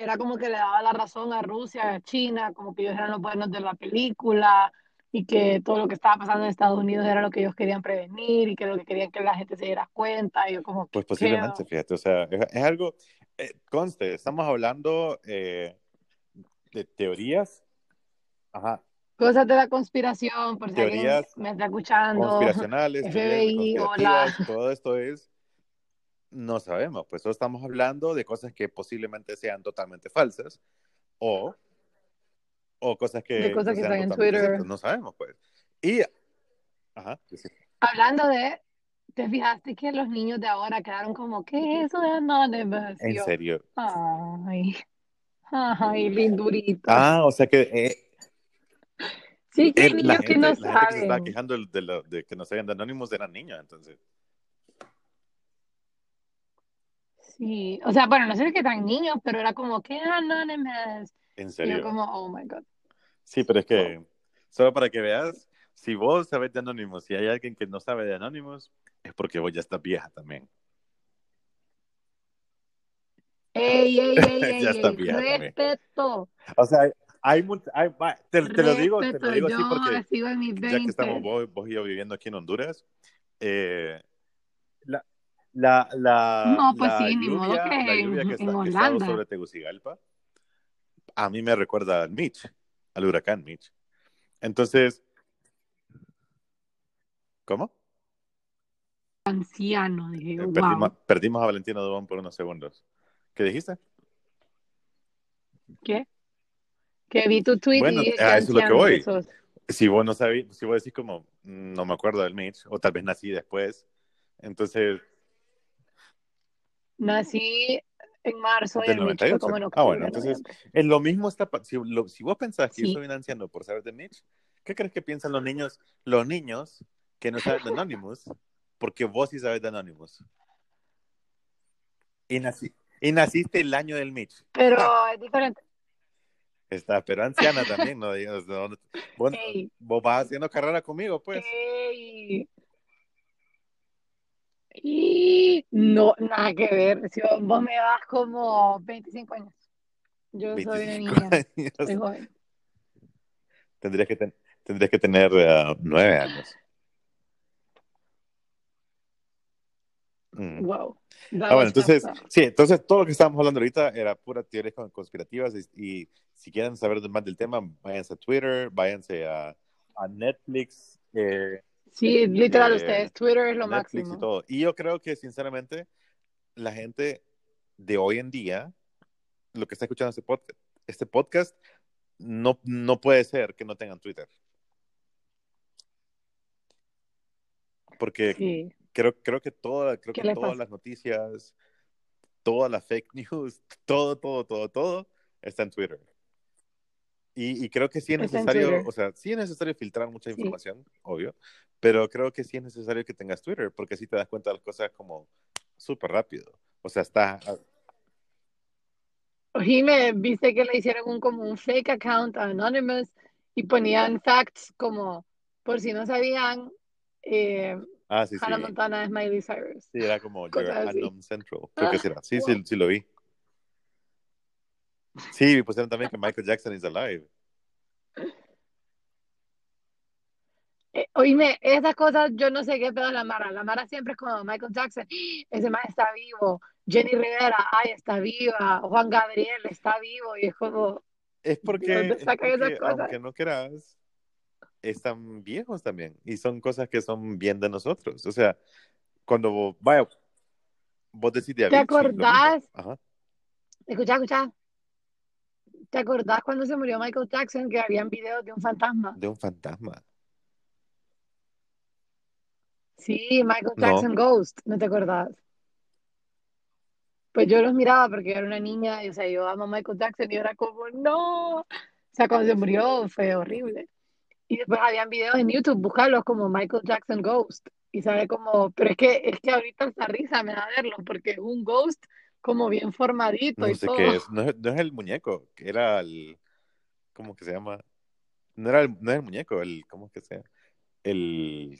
Speaker 2: era como que le daba la razón a Rusia, a China, como que ellos eran los buenos de la película y que todo lo que estaba pasando en Estados Unidos era lo que ellos querían prevenir y que lo que querían que la gente se diera cuenta. Y yo como,
Speaker 1: pues
Speaker 2: ¿qué
Speaker 1: posiblemente, fíjate, o sea, es, es algo, eh, conste, estamos hablando eh, de teorías, ajá,
Speaker 2: Cosas de la conspiración, por si alguien
Speaker 1: teorías
Speaker 2: me está escuchando.
Speaker 1: conspiracionales,
Speaker 2: FBI, hola.
Speaker 1: todo esto es, no sabemos, pues solo estamos hablando de cosas que posiblemente sean totalmente falsas o, o cosas que,
Speaker 2: De cosas que
Speaker 1: sean
Speaker 2: están en Twitter.
Speaker 1: ciertas, no sabemos, pues. Y, ajá, sí.
Speaker 2: Hablando de, ¿te fijaste que los niños de ahora quedaron como, ¿qué es eso de Anonymous?
Speaker 1: En
Speaker 2: yo,
Speaker 1: serio.
Speaker 2: ay, ay, linduritos.
Speaker 1: Ah, o sea que eh,
Speaker 2: Sí, que
Speaker 1: la,
Speaker 2: niños que no
Speaker 1: la gente que se estaba quejando de que no sabían de Anonymous eran niños, entonces.
Speaker 2: Sí, o sea, bueno, no sé qué tan niños, pero era como, ¿qué es Anonymous?
Speaker 1: En
Speaker 2: Y yo
Speaker 1: serio.
Speaker 2: como, oh my God.
Speaker 1: Sí, pero es que, solo para que veas, si vos sabes de Anonymous y hay alguien que no sabe de Anonymous, es porque vos ya estás vieja también.
Speaker 2: Ey, ey, ey, ey,
Speaker 1: Ya
Speaker 2: ey,
Speaker 1: vieja también.
Speaker 2: respeto,
Speaker 1: O sea, hay, hay, te, te lo digo, te lo digo así porque ya que estamos
Speaker 2: 20.
Speaker 1: vos, vos y yo viviendo aquí en Honduras, eh, la, la,
Speaker 2: No, pues
Speaker 1: la
Speaker 2: sí, ni modo
Speaker 1: lluvia,
Speaker 2: que
Speaker 1: la
Speaker 2: en,
Speaker 1: lluvia que,
Speaker 2: en
Speaker 1: está, que ha estado
Speaker 2: Holanda.
Speaker 1: sobre Tegucigalpa, a mí me recuerda al Mitch, al huracán Mitch. Entonces, ¿cómo?
Speaker 2: Anciano, dije
Speaker 1: Eh,
Speaker 2: yo,
Speaker 1: perdimos,
Speaker 2: wow.
Speaker 1: perdimos a Valentino Dubón por unos segundos. ¿Qué dijiste?
Speaker 2: ¿Qué? Que vi tu tweet
Speaker 1: Bueno,
Speaker 2: y
Speaker 1: a eso es lo que voy.
Speaker 2: que.
Speaker 1: Si vos no sabés, si vos decís como, no me acuerdo del Mitch, o tal vez nací después. Entonces,
Speaker 2: Nací en marzo
Speaker 1: del
Speaker 2: el Mitch fue
Speaker 1: 98.
Speaker 2: como en
Speaker 1: Ah, bueno, entonces, es lo mismo está, si, lo- si vos pensás que yo
Speaker 2: Sí.
Speaker 1: soy un anciano por saber de Mitch, ¿qué crees que piensan los niños, los niños que no saben de Anonymous? Porque vos sí sabes de Anonymous. Y, nací, y naciste el año del Mitch.
Speaker 2: Pero
Speaker 1: Ah,
Speaker 2: es diferente.
Speaker 1: está, pero anciana también, ¿no? Digas, ¿de dónde- Vos,
Speaker 2: Ey,
Speaker 1: vos vas haciendo carrera conmigo, pues.
Speaker 2: ey. Y no, nada que ver. Si vos, vos me das como 25 años. Yo soy una
Speaker 1: 25
Speaker 2: niña, soy joven.
Speaker 1: Tendrías que, ten- tendrías que tener eh, nueve años. Mm.
Speaker 2: Wow. That
Speaker 1: Ah, bueno, entonces,
Speaker 2: up.
Speaker 1: sí, entonces todo lo que estábamos hablando ahorita era pura teorías con- conspirativas y, y si quieren saber más del tema, váyanse a Twitter, váyanse a, a Netflix, eh,
Speaker 2: Sí, literal,
Speaker 1: eh,
Speaker 2: ustedes, Twitter es lo
Speaker 1: Netflix
Speaker 2: máximo.
Speaker 1: y todo. Y yo creo que, sinceramente, la gente de hoy en día, lo que está escuchando este podcast, este podcast no, no puede ser que no tengan Twitter. Porque
Speaker 2: Sí.
Speaker 1: creo, creo que, toda, creo
Speaker 2: ¿Qué
Speaker 1: que todas
Speaker 2: pasa?
Speaker 1: las noticias, todas las fake news, todo, todo, todo, todo está en Twitter. Y, y creo que sí es necesario, o sea, sí es necesario filtrar mucha
Speaker 2: Sí.
Speaker 1: información, obvio, pero creo que sí es necesario que tengas Twitter, porque así te das cuenta de las cosas como súper rápido. O sea, está,
Speaker 2: Jime, viste que le hicieron un, como un fake account a Anonymous y ponían facts como, por si no sabían, eh,
Speaker 1: ah, sí, sí,
Speaker 2: Hannah Montana es Miley Cyrus.
Speaker 1: sí, era como
Speaker 2: Cosas
Speaker 1: Central, creo que sí era. Sí,
Speaker 2: wow.
Speaker 1: sí, sí lo vi. Sí, pusieron también que Michael Jackson is alive.
Speaker 2: Eh, oíme, esas cosas yo no sé qué pedo la Mara. La Mara siempre es como Michael Jackson, ese man está vivo. Jenny Rivera, ay, está viva. Juan Gabriel está vivo. Y es como,
Speaker 1: Es
Speaker 2: ¿de
Speaker 1: porque, es porque aunque no quieras, están viejos también. Y son cosas que son bien de nosotros. O sea, cuando vos, vaya, vos decís de
Speaker 2: ¿Te acordás?
Speaker 1: Ajá.
Speaker 2: Escucha, escucha. ¿Te acordás cuando se murió Michael Jackson que habían videos de un fantasma?
Speaker 1: De un fantasma.
Speaker 2: Sí, Michael
Speaker 1: No.
Speaker 2: Jackson Ghost, ¿no te acordás? Pues yo los miraba porque yo era una niña y, o sea, yo amo a Michael Jackson y era como, no. O sea, cuando se murió fue horrible. Y después habían videos en YouTube, buscarlos como Michael Jackson Ghost. Y sabe como, pero es que, es que ahorita esta risa me da verlo porque es un ghost como bien formadito
Speaker 1: No
Speaker 2: y
Speaker 1: sé
Speaker 2: todo.
Speaker 1: qué es. No, es. no es el muñeco, que era el. ¿Cómo que se llama? No era el, no es el muñeco, el. ¿Cómo que sea? El.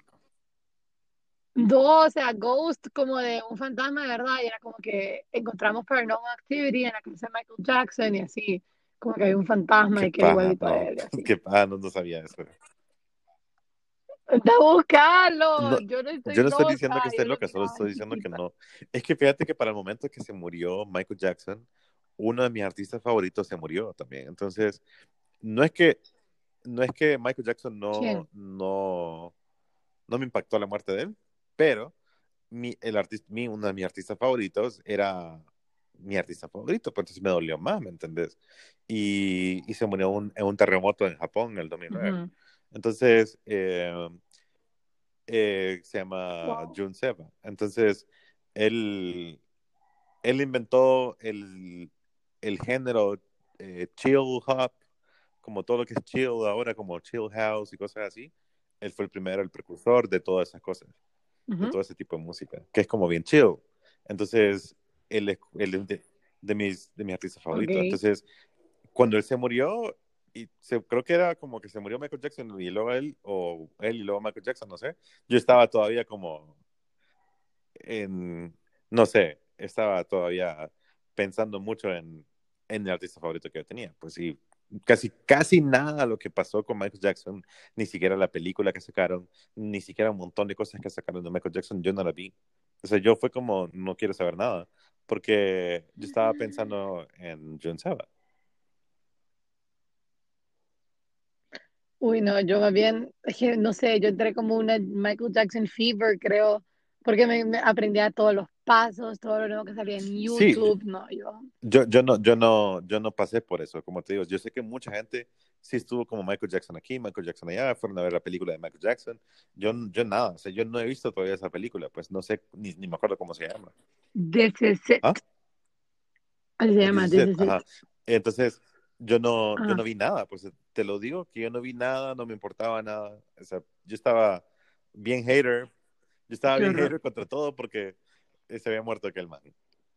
Speaker 2: No, o sea, Ghost como de un fantasma de verdad, y era como que encontramos Paranormal Activity en la casa de Michael Jackson y así, como que hay un fantasma
Speaker 1: Qué
Speaker 2: y que igualito a él y.
Speaker 1: Qué paja, no, no sabía eso.
Speaker 2: ¡Anda a buscarlo!
Speaker 1: No,
Speaker 2: yo no estoy
Speaker 1: Yo no estoy
Speaker 2: loca,
Speaker 1: diciendo que esté loca, solo estoy diciendo que no. Es que fíjate que para el momento que se murió Michael Jackson, uno de mis artistas favoritos se murió también. Entonces, no es que, no es que Michael Jackson no,
Speaker 2: ¿Quién?
Speaker 1: no, no me impactó la muerte de él, pero mi, el artista, mi, uno de mis artistas favoritos era mi artista favorito, pues entonces me dolió más, ¿me entendés? Y, y se murió un- en un terremoto en Japón en el 2009.
Speaker 2: Ujú.
Speaker 1: Entonces, eh, eh, se llama
Speaker 2: Wow.
Speaker 1: Jun Seba. Entonces, él, él inventó el, el género eh, chill hop, como todo lo que es chill ahora, como chill house y cosas así. Él fue el primero, el precursor de todas esas cosas, de
Speaker 2: Ujú.
Speaker 1: todo ese tipo de música, que es como bien chill. Entonces, él es de, de mis, de mis artistas favoritos.
Speaker 2: Ok.
Speaker 1: Entonces, cuando él se murió, y se, creo que era como que se murió Michael Jackson y luego él, o él y luego Michael Jackson, no sé. Yo estaba todavía como en, no sé, estaba todavía pensando mucho en, en el artista favorito que yo tenía. Pues sí, casi, casi nada lo que pasó con Michael Jackson, ni siquiera la película que sacaron, ni siquiera un montón de cosas que sacaron de Michael Jackson, yo no la vi. O sea, yo fue como, no quiero saber nada, porque yo estaba pensando en John Saba.
Speaker 2: Uy, no, yo más bien, es que no sé, yo entré como una Michael Jackson fever, creo, porque me, me aprendía todos los pasos, todo lo nuevo que salía en
Speaker 1: Sí.
Speaker 2: YouTube, no, yo.
Speaker 1: Yo, yo, no, yo, no, yo no pasé por eso, como te digo. Yo sé que mucha gente sí estuvo como Michael Jackson aquí, Michael Jackson allá, fueron a ver la película de Michael Jackson. Yo, yo nada, o sea, yo no he visto todavía esa película, pues no sé, ni, ni me acuerdo cómo se llama.
Speaker 2: This is it.
Speaker 1: ¿Ah?
Speaker 2: Así se llama,
Speaker 1: This is
Speaker 2: This
Speaker 1: it,
Speaker 2: is it.
Speaker 1: ajá. Entonces, yo no, yo
Speaker 2: Ajá.
Speaker 1: no vi nada, pues te lo digo, que yo no vi nada, no me importaba nada. O sea, yo estaba bien hater, yo estaba bien
Speaker 2: horror.
Speaker 1: hater contra todo porque se había muerto aquel man.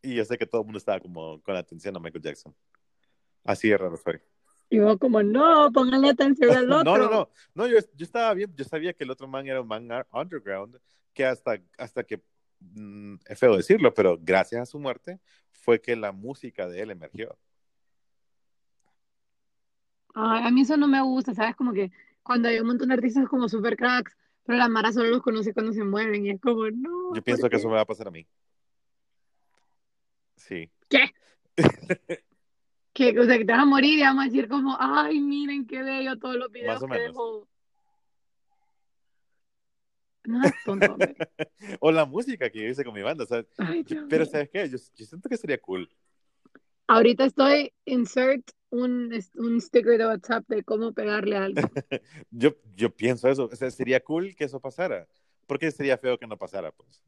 Speaker 1: Y yo sé que todo el mundo estaba como con atención a Michael Jackson. Así de raro soy.
Speaker 2: Y vos como, no, pónganle atención al otro.
Speaker 1: No, no, no. No, yo, yo estaba bien, yo sabía que el otro man era un man underground, que hasta, hasta que, mm, es feo decirlo, pero gracias a su muerte fue que la música de él emergió.
Speaker 2: Ay, a mí eso no me gusta, ¿sabes? Como que cuando hay un montón de artistas como super cracks, pero la Mara solo los conoce cuando se mueren y es como, no.
Speaker 1: Yo pienso
Speaker 2: ¿por
Speaker 1: que eso me va a pasar a mí. Sí.
Speaker 2: ¿Qué? Que, o sea, que te vas a morir y vamos a decir como, ay, miren qué bello todos los videos
Speaker 1: Más o
Speaker 2: que
Speaker 1: menos.
Speaker 2: dejó. No tonto,
Speaker 1: o la música que yo hice con mi banda, ¿sabes?
Speaker 2: Ay,
Speaker 1: pero. ¿sabes qué? Yo, yo siento que sería cool.
Speaker 2: Ahorita estoy insert un, un sticker de WhatsApp de cómo pegarle a algo.
Speaker 1: Yo, yo pienso eso. O sea, sería cool que eso pasara. Porque sería feo que no pasara, pues.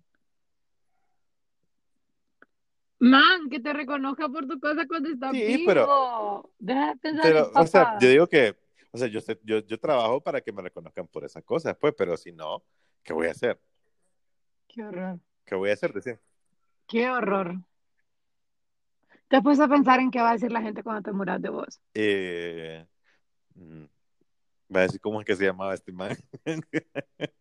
Speaker 2: Man, que te reconozca por tu cosa cuando estás
Speaker 1: Sí,
Speaker 2: vivo.
Speaker 1: pero-
Speaker 2: Deja de
Speaker 1: Pero, o sea, yo digo que, o sea, yo, yo, yo trabajo para que me reconozcan por esas cosas, pues, pero si no, ¿qué voy a hacer?
Speaker 2: Qué horror.
Speaker 1: ¿Qué voy a hacer? Decía.
Speaker 2: Qué horror. ¿Te has puesto a pensar en qué va a decir la gente cuando te muras de vos?
Speaker 1: Eh, mm, va a decir cómo es que se llamaba este man.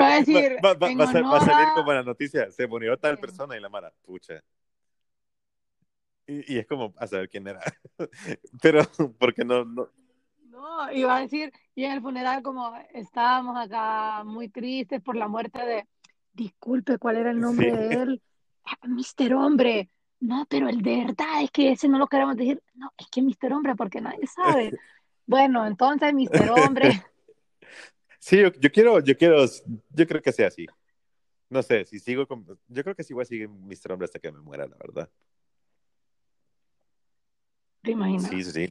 Speaker 2: Va a decir,
Speaker 1: va, va-
Speaker 2: en
Speaker 1: va a, va salir como la noticia, se murió tal persona y la mara, pucha. Y, y es como a saber quién era. Pero, porque no, no,
Speaker 2: No, y va a decir, y en el funeral como estábamos acá muy tristes por la muerte de, disculpe, ¿cuál era el nombre
Speaker 1: Sí.
Speaker 2: de él? "Ah, Mister Hombre. No, pero el de verdad es que ese no lo queremos decir. No, es que Mister Hombre, porque nadie sabe. Bueno, entonces Mister Hombre.
Speaker 1: Sí, yo, yo quiero, yo quiero, yo creo que sea así. No sé, si sigo con, yo creo que sí voy a seguir Mr. Hombre hasta que me muera, la verdad.
Speaker 2: ¿Te imaginas?
Speaker 1: Sí, sí, sí.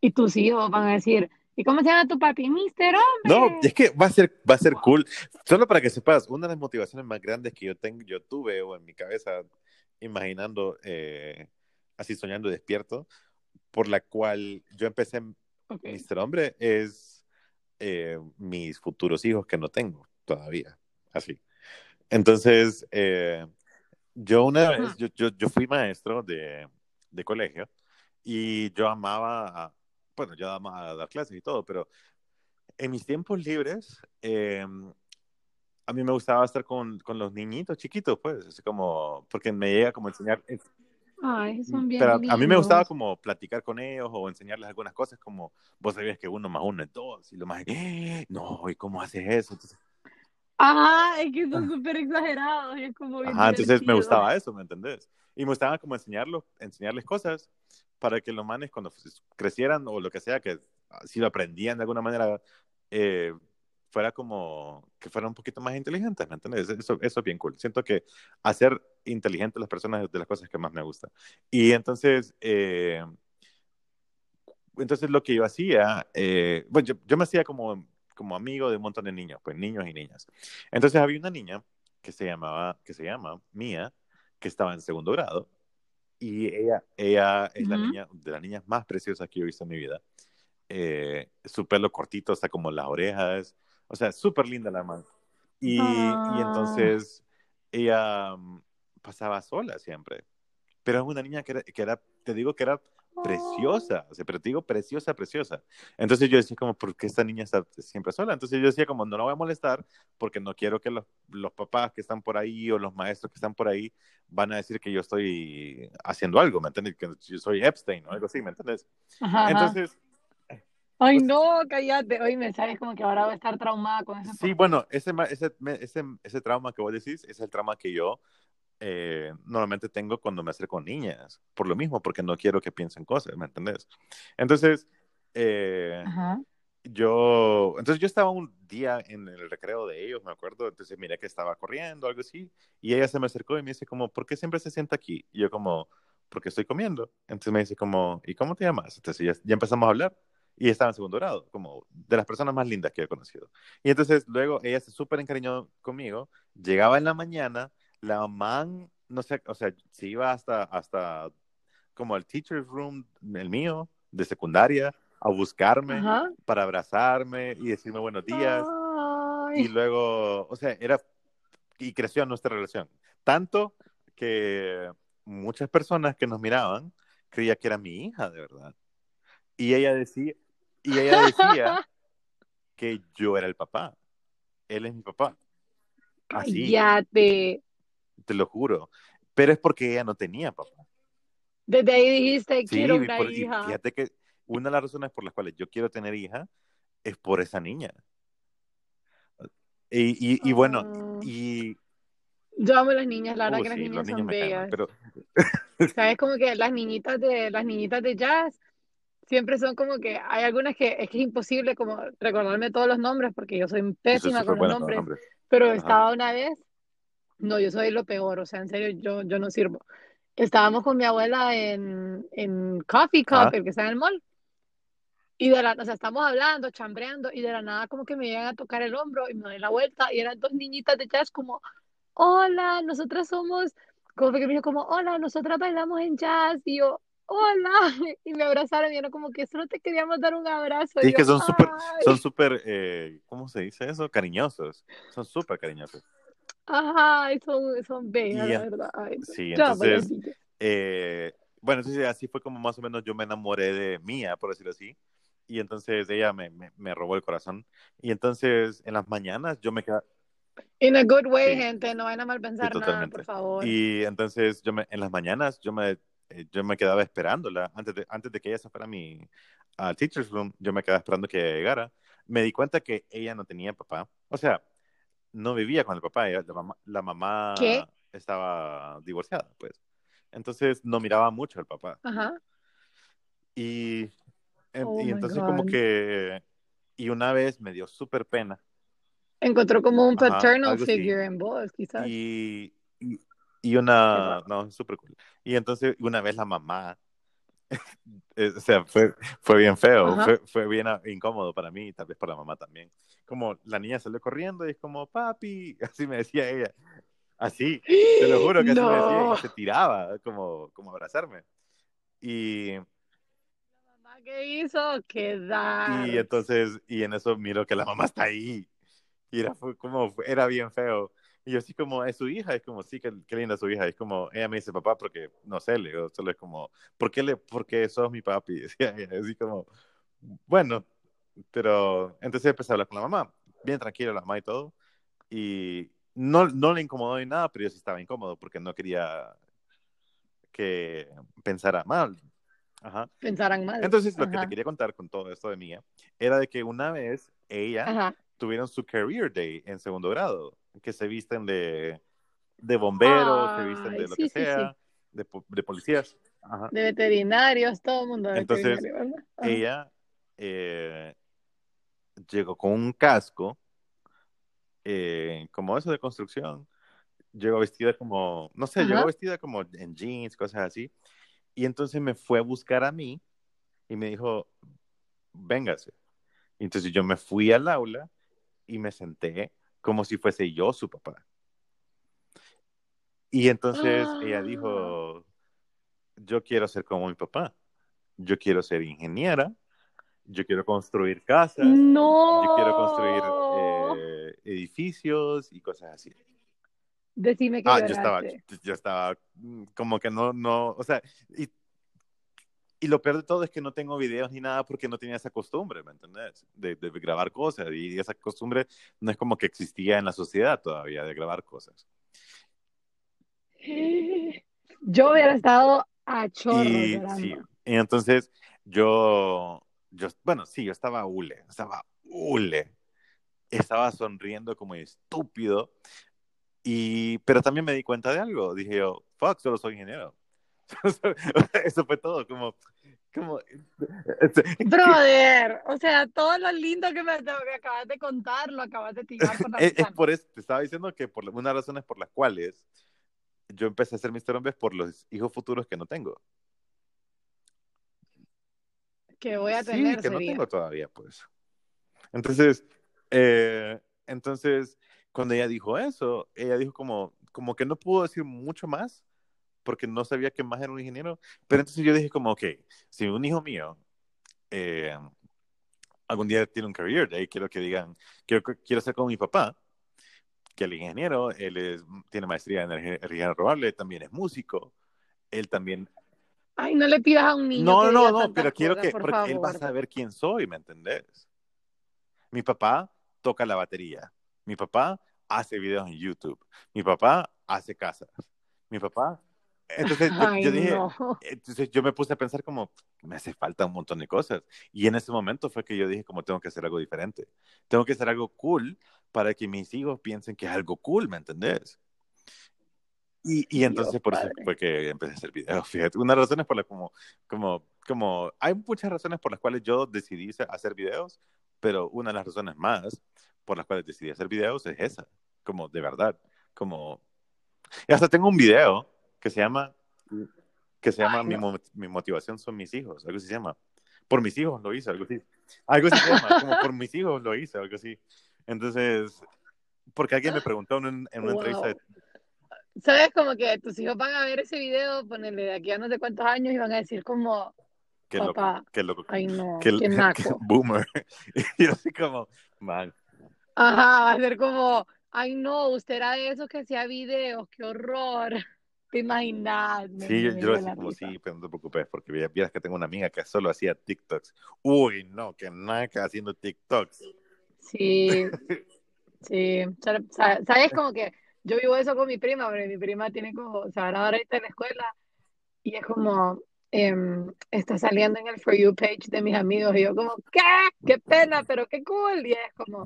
Speaker 2: Y tus hijos van a decir, ¿y cómo se llama tu papi? Mister
Speaker 1: No,
Speaker 2: Hombre.
Speaker 1: es que va a ser, va a ser cool. Solo para que sepas, una de las motivaciones más grandes que yo tengo, yo tuve o en mi cabeza, imaginando, eh, así soñando despierto, por la cual yo empecé
Speaker 2: Ok.
Speaker 1: Mr. Hombre es eh, mis futuros hijos que no tengo todavía, así. Entonces, eh, yo una vez, yo, yo, yo fui maestro de, de colegio y yo amaba, a- bueno, yo amaba dar clases y todo, pero en mis tiempos libres, eh, a mí me gustaba estar con, con los niñitos chiquitos, pues, así como, porque me llega como a enseñar,
Speaker 2: Ay, son bien
Speaker 1: pero a mí me gustaba como platicar con ellos o enseñarles algunas cosas como vos sabías que uno más uno es dos y lo más "Eh, no y cómo haces eso entonces,
Speaker 2: Ajá, es que son súper exagerados es como bien
Speaker 1: ajá, entonces me gustaba eso ¿me entendés? y me gustaba como enseñarlos enseñarles cosas para que los manes cuando crecieran o lo que sea que si lo aprendían de alguna manera eh, fuera como que fueran un poquito más inteligentes ¿me entendés? eso, es bien cool siento que hacer inteligentes las personas es de las cosas que más me gusta y entonces eh, entonces lo que yo hacía, eh, bueno, yo, yo me hacía como, como amigo de un montón de niños, pues niños y niñas. Entonces había una niña que se llamaba, que se llama Mía, que estaba en segundo grado, y ella, ella es la niña, de las niñas más preciosas que yo he visto en mi vida. Eh, su pelo cortito, hasta como las orejas, o sea, súper linda la man. Y, y
Speaker 2: Ah.
Speaker 1: entonces ella mm, pasaba sola siempre, pero es una niña que era, que era, te digo que era preciosa, o sea, pero te digo preciosa, preciosa. Entonces yo decía como, ¿por qué esta niña está siempre sola? Entonces yo decía como, no la voy a molestar porque no quiero que los, los papás que están por ahí o los maestros que están por ahí van a decir que yo estoy haciendo algo, ¿me entiendes? Que yo soy Epstein o algo así, ¿me entiendes?
Speaker 2: Ajá.
Speaker 1: Entonces,
Speaker 2: Ay,
Speaker 1: pues-
Speaker 2: no, cállate. Oye, me sabes como que ahora voy a estar traumada con eso.
Speaker 1: sí, bueno, ese, ese, ese, ese trauma que vos decís es el trauma que yo eh, normalmente tengo cuando me acerco a niñas, por lo mismo, porque no quiero que piensen cosas, ¿me entendés? Entonces, eh,
Speaker 2: Ajá.
Speaker 1: yo, entonces yo estaba un, día en el recreo de ellos, me acuerdo, entonces miré que estaba corriendo, algo así, y ella se me acercó y me dice como, ¿por qué siempre se sienta aquí? Y yo como, porque estoy comiendo. Entonces me dice como, ¿y cómo te llamas? Entonces ya, ya empezamos a hablar y estaba en segundo grado, como de las personas más lindas que he conocido. Y entonces luego ella se súper encariñó conmigo, llegaba en la mañana, la mamá, no sé, o sea, se iba hasta, hasta como el teacher's room, el mío, de secundaria, a buscarme
Speaker 2: Ajá.
Speaker 1: para abrazarme y decirme buenos días. Y luego, o sea, era, y creció nuestra relación. Tanto que muchas personas que nos miraban creían que era mi hija, de verdad. Y ella decía, y ella decía que yo era el papá. Él es mi papá. Así,
Speaker 2: cállate.
Speaker 1: Te lo juro. Pero es porque ella no tenía papá.
Speaker 2: Desde ahí dijiste,
Speaker 1: Sí,
Speaker 2: quiero una
Speaker 1: por-
Speaker 2: hija.
Speaker 1: fíjate que una de las razones por las cuales yo quiero tener hija es por esa niña. Y, y, y bueno,
Speaker 2: Ah.
Speaker 1: y...
Speaker 2: Yo amo las niñas, la verdad
Speaker 1: uh,
Speaker 2: que las
Speaker 1: sí,
Speaker 2: niñas son
Speaker 1: me caen
Speaker 2: bellas.
Speaker 1: pero
Speaker 2: Sabes como que las niñitas de las niñitas de jazz siempre son como que hay algunas que es que es imposible como recordarme todos los nombres porque yo soy pésima
Speaker 1: súper
Speaker 2: con los
Speaker 1: buena con los
Speaker 2: nombres,
Speaker 1: nombres.
Speaker 2: pero
Speaker 1: Ajá.
Speaker 2: estaba una vez, no, yo soy lo peor, o sea, en serio, yo, yo no sirvo. Estábamos con mi abuela en, en Coffee Cup,
Speaker 1: Ajá.
Speaker 2: el que está en el mall, y de la, o sea, estamos hablando, chambreando, y de la nada como que me llegan a tocar el hombro y me doy la vuelta, y eran dos niñitas de jazz como, hola, nosotras somos, como que me dijo como, hola, nosotras bailamos en jazz, y yo, hola, y me abrazaron, y era como que solo te queríamos dar un abrazo,
Speaker 1: Sí,
Speaker 2: y
Speaker 1: es que
Speaker 2: yo,
Speaker 1: son súper, son súper, eh, ¿cómo se dice eso? Cariñosos. Son súper cariñosos.
Speaker 2: Ajá, y son, son bellas,
Speaker 1: Y
Speaker 2: la verdad, ay,
Speaker 1: sí, entonces, eh, bueno, entonces así fue como más o menos yo me enamoré de Mía, por decirlo así. Y entonces ella me, me, me robó el corazón. Y entonces en las mañanas yo me quedaba,
Speaker 2: In a good way,
Speaker 1: sí,
Speaker 2: gente, no vayan a mal
Speaker 1: sí,
Speaker 2: pensar nada, por favor.
Speaker 1: Y entonces yo me, en las mañanas yo me, eh, yo me quedaba esperándola antes de, antes de que ella se fuera a mi al teacher's room, yo me quedaba esperando que ella llegara. Me di cuenta que ella no tenía papá. O sea, no vivía con el papá, la mamá, la mamá
Speaker 2: ¿Qué?
Speaker 1: estaba divorciada, pues. Entonces no miraba mucho al papá.
Speaker 2: Ajá.
Speaker 1: Y,
Speaker 2: Oh
Speaker 1: y entonces como que, y una vez me dio súper pena,
Speaker 2: Encontró como un
Speaker 1: ajá,
Speaker 2: paternal
Speaker 1: así.
Speaker 2: figure en vos, quizás.
Speaker 1: Y, y, y una, no, súper cool. Y entonces una vez la mamá, eh, o sea, fue, fue bien feo, fue, fue bien ah, incómodo para mí y tal vez para la mamá también. Como la niña salió corriendo y es como, papi, así me decía ella. Así, te lo juro que así me decía
Speaker 2: No.
Speaker 1: y se tiraba como, como abrazarme. Y,
Speaker 2: Mamá, ¿qué hizo? Quedar.
Speaker 1: y entonces, y en eso miro que la mamá está ahí. Y era como, era bien feo. Y yo así como, es su hija, es como, sí, qué, qué linda su hija. Es como, ella me dice papá porque, no sé, le digo, solo es como, ¿por qué, le, porque sos mi papi? Decía ella, así como, bueno, pero entonces empecé a hablar con la mamá, bien tranquila la mamá y todo. Y no, no le incomodó ni nada, pero yo sí estaba incómodo porque no quería que pensara mal. Ajá.
Speaker 2: Pensaran mal.
Speaker 1: Entonces, lo que te
Speaker 2: Ajá.
Speaker 1: quería contar con todo esto de Mía era de que una vez ella
Speaker 2: Ajá.
Speaker 1: tuvieron su career day en segundo grado, que se visten de, de bomberos, se visten de lo
Speaker 2: sí,
Speaker 1: que
Speaker 2: sí, sí.
Speaker 1: sea, de, po- de policías. Ajá.
Speaker 2: De veterinarios, todo el mundo de
Speaker 1: Entonces.
Speaker 2: Ajá.
Speaker 1: Ella eh, llegó con un casco, eh, como eso de construcción, llegó vestida como, no sé,
Speaker 2: Ajá.
Speaker 1: llegó vestida como en jeans, cosas así, y entonces me fue a buscar a mí y me dijo, véngase. Y entonces yo me fui al aula y me senté como si fuese yo su papá. Y entonces ella
Speaker 2: Ah.
Speaker 1: dijo, yo quiero ser como mi papá, yo quiero ser ingeniera, yo quiero construir casas,
Speaker 2: No.
Speaker 1: yo quiero construir eh, edificios y cosas así.
Speaker 2: Decime que
Speaker 1: Ah, yo estaba, yo estaba mm, como que no, no, o sea, y, y lo peor de todo es que no tengo videos ni nada porque no tenía esa costumbre, ¿me entendés? De, de grabar cosas y esa costumbre no es como que existía en la sociedad todavía de grabar cosas.
Speaker 2: Yo hubiera estado a chorro
Speaker 1: Y sí, y entonces yo, yo, bueno, sí, yo estaba hule, estaba hule, estaba sonriendo como estúpido, y, pero también me di cuenta de algo, dije yo, fuck, solo soy ingeniero. Eso fue todo, como, como...
Speaker 2: Brother, o sea, todo lo lindo que me que acabas de contar, lo acabas de tirar por la
Speaker 1: es, es por eso, te estaba diciendo que por una de las razones por las cuales yo empecé a ser Mr. Hombre es por los hijos futuros que no tengo.
Speaker 2: Que voy a
Speaker 1: Sí,
Speaker 2: tener
Speaker 1: que no
Speaker 2: sería.
Speaker 1: tengo todavía, pues. Entonces, eh, entonces, cuando ella dijo eso, ella dijo como, como que no pudo decir mucho más porque no sabía que más era un ingeniero. Pero entonces yo dije como, ok, si un hijo mío eh, algún día tiene un career day, quiero que digan, quiero, quiero ser como mi papá, que el ingeniero, él es, tiene maestría en energía renovable, también es músico, él también
Speaker 2: Ay, no le pidas a un niño
Speaker 1: no,
Speaker 2: que
Speaker 1: no, no, pero quiero
Speaker 2: cosas,
Speaker 1: que,
Speaker 2: por
Speaker 1: porque él va a
Speaker 2: favor.
Speaker 1: saber quién soy, ¿me entendés? Mi papá toca la batería. Mi papá hace videos en YouTube. Mi papá hace casas. Mi papá. Entonces yo,
Speaker 2: Ay,
Speaker 1: yo dije,
Speaker 2: no.
Speaker 1: entonces yo me puse a pensar como, me hace falta un montón de cosas. Y en ese momento fue que yo dije como tengo que hacer algo diferente. Tengo que hacer algo cool para que mis hijos piensen que es algo cool, ¿me entendés? Y, y entonces
Speaker 2: Dios
Speaker 1: por eso
Speaker 2: padre.
Speaker 1: fue que empecé a hacer videos, fíjate. Una de las razones por las como, como, como, hay muchas razones por las cuales yo decidí hacer videos, pero una de las razones más por las cuales decidí hacer videos es esa, como de verdad, como, y hasta tengo un video que se llama, que se llama
Speaker 2: Ay,
Speaker 1: mi,
Speaker 2: no.
Speaker 1: mo- mi motivación son mis hijos, algo así se llama. Por mis hijos lo hice, algo así. Algo así se llama, como por mis hijos lo hice, algo así. Entonces, porque alguien me preguntó en, en una
Speaker 2: Wow.
Speaker 1: entrevista de,
Speaker 2: ¿Sabes? Como que tus hijos van a ver ese video, ponerle de aquí a no sé cuántos años y van a decir como,
Speaker 1: qué loco,
Speaker 2: Papá.
Speaker 1: qué loco,
Speaker 2: ay no, qué
Speaker 1: que
Speaker 2: naco.
Speaker 1: boomer. Y yo así como, man,
Speaker 2: Ajá, va a ser como, ay no, usted era de esos que hacía videos, qué horror. ¿Te imaginas?
Speaker 1: Sí, yo, yo lo
Speaker 2: de
Speaker 1: decía como, sí, pero no te preocupes, porque vi- vieras que tengo una amiga que solo hacía TikToks. Uy, no, que naca haciendo TikToks.
Speaker 2: Sí, sí. Sa- sa- ¿Sabes? Como que yo vivo eso con mi prima, porque mi prima tiene como, o sea, ahora está en la escuela y es como, em, está saliendo en el For You page de mis amigos y yo como, ¿qué? ¡Qué pena! Pero qué cool. Y es como,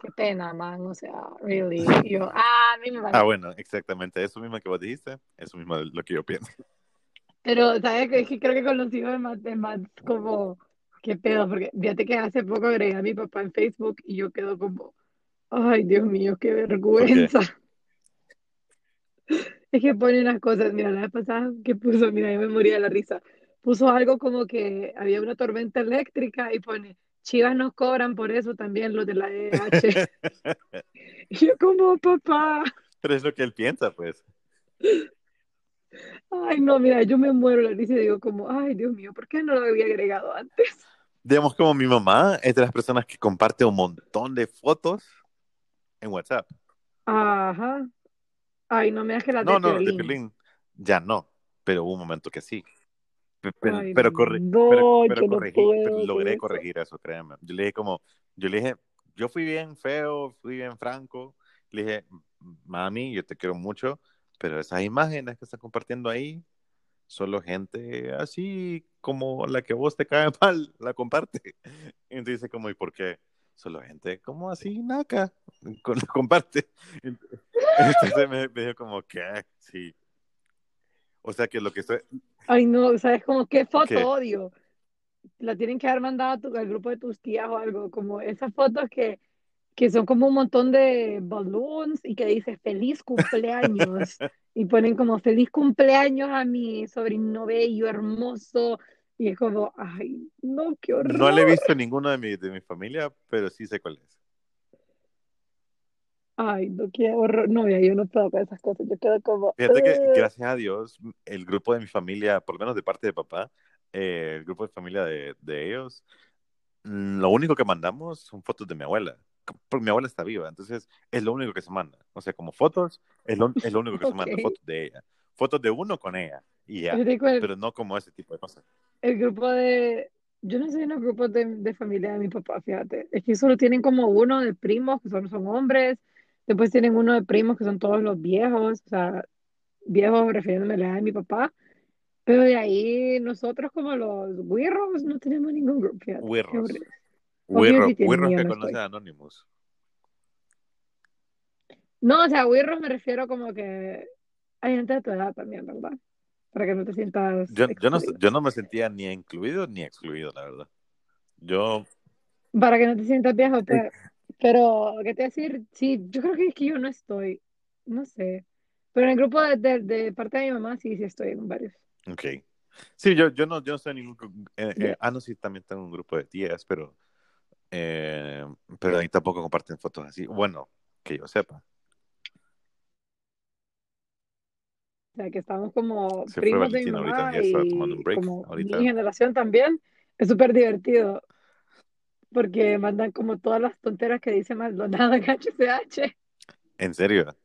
Speaker 2: qué pena, man. O sea, really. Y yo, ah, a mí me vale.
Speaker 1: Ah, bueno, exactamente, eso mismo que vos dijiste, eso mismo lo que yo pienso.
Speaker 2: Pero, ¿sabes? Es que creo que con los hijos es más, es más como, qué pedo, porque fíjate que hace poco agregué a mi papá en Facebook y yo quedo como, ay, Dios mío, qué vergüenza. Es que pone unas cosas, mira, la vez pasada que puso, mira, yo me moría de la risa. Puso algo como que había una tormenta eléctrica y pone, Chivas nos cobran por eso también los de la EH. Y yo como, papá,
Speaker 1: Pero es lo que él piensa, pues.
Speaker 2: ay, no, mira, yo me muero la risa y digo como, ay, Dios mío, ¿por qué no lo había agregado antes?
Speaker 1: Digamos como mi mamá es de las personas que comparte un montón de fotos en WhatsApp.
Speaker 2: Ajá. Ay, no me das que las
Speaker 1: No,
Speaker 2: de
Speaker 1: no, de
Speaker 2: Piolín.
Speaker 1: Ya no, pero hubo un momento que sí. Pe- Pero,
Speaker 2: Ay,
Speaker 1: pero, corre-
Speaker 2: no,
Speaker 1: pero, pero
Speaker 2: no
Speaker 1: corregí,
Speaker 2: puedo
Speaker 1: pero logré
Speaker 2: eso.
Speaker 1: corregir eso, créeme. Yo le dije como, yo le dije, yo fui bien feo, fui bien franco. Le dije, mami, yo te quiero mucho, pero esas imágenes que están compartiendo ahí, solo gente así como la que vos te cae mal, la comparte. Y entonces dice como, ¿y por qué? Solo gente como así, naca, con- comparte. Entonces me, me dijo como, ¿qué? Sí. O sea que lo que estoy...
Speaker 2: Ay, no, ¿sabes como qué foto
Speaker 1: ¿Qué?
Speaker 2: odio? La tienen que haber mandado a tu- al grupo de tus tías o algo, como esas fotos que, que son como un montón de balloons y que dice feliz cumpleaños y ponen como feliz cumpleaños a mi sobrino bello, hermoso y es como, ay, no, qué horror.
Speaker 1: No le he visto ninguno de mi, de mi familia, pero sí sé cuál es.
Speaker 2: Ay, no, qué horror. No, ya, yo no puedo con esas cosas, yo quedo como,
Speaker 1: Fíjate que, gracias a Dios, el grupo de mi familia, por lo menos de parte de papá, eh, el grupo de familia de, de ellos, mm, lo único que mandamos son fotos de mi abuela. Porque mi abuela está viva, entonces es lo único que se manda. O sea, como fotos, es lo, es lo único que se manda, fotos de ella. Fotos de uno con ella, y ya. Pero no como ese tipo de cosas.
Speaker 2: El grupo de, yo no sé en los grupos de, de familia de mi papá, fíjate, es que solo tienen como uno de primos que son, son hombres, después tienen uno de primos que son todos los viejos, o sea, viejos refiriéndome a la edad de mi papá, pero de ahí nosotros como los güirros no tenemos ningún grupo, fíjate,
Speaker 1: Huirro,
Speaker 2: que no
Speaker 1: conoce
Speaker 2: estoy.
Speaker 1: a Anonymous.
Speaker 2: No, o sea, güirros me refiero como que hay gente de tu edad también, ¿verdad? Para que no te sientas
Speaker 1: Yo, yo, no, yo no me sentía ni incluido ni excluido, la verdad. Yo,
Speaker 2: Para que no te sientas viejo, pero, pero, ¿qué te voy a decir? Sí, yo creo que es que yo no estoy, no sé. Pero en el grupo de, de, de parte de mi mamá sí, sí estoy en varios.
Speaker 1: ok. Sí, yo, yo no, yo no estoy en ningún... eh, eh, ah, no, sí, también tengo un grupo de tías, pero... eh, pero ahí tampoco comparten fotos así. Bueno, que yo sepa.
Speaker 2: O sea, que estamos como
Speaker 1: Se
Speaker 2: primos de mi
Speaker 1: ahorita,
Speaker 2: mamá
Speaker 1: ya estaba tomando un
Speaker 2: y
Speaker 1: break
Speaker 2: como
Speaker 1: ahorita.
Speaker 2: mi generación también. Es súper divertido porque mandan como todas las tonteras que dice Maldonado en HCH.
Speaker 1: ¿En serio?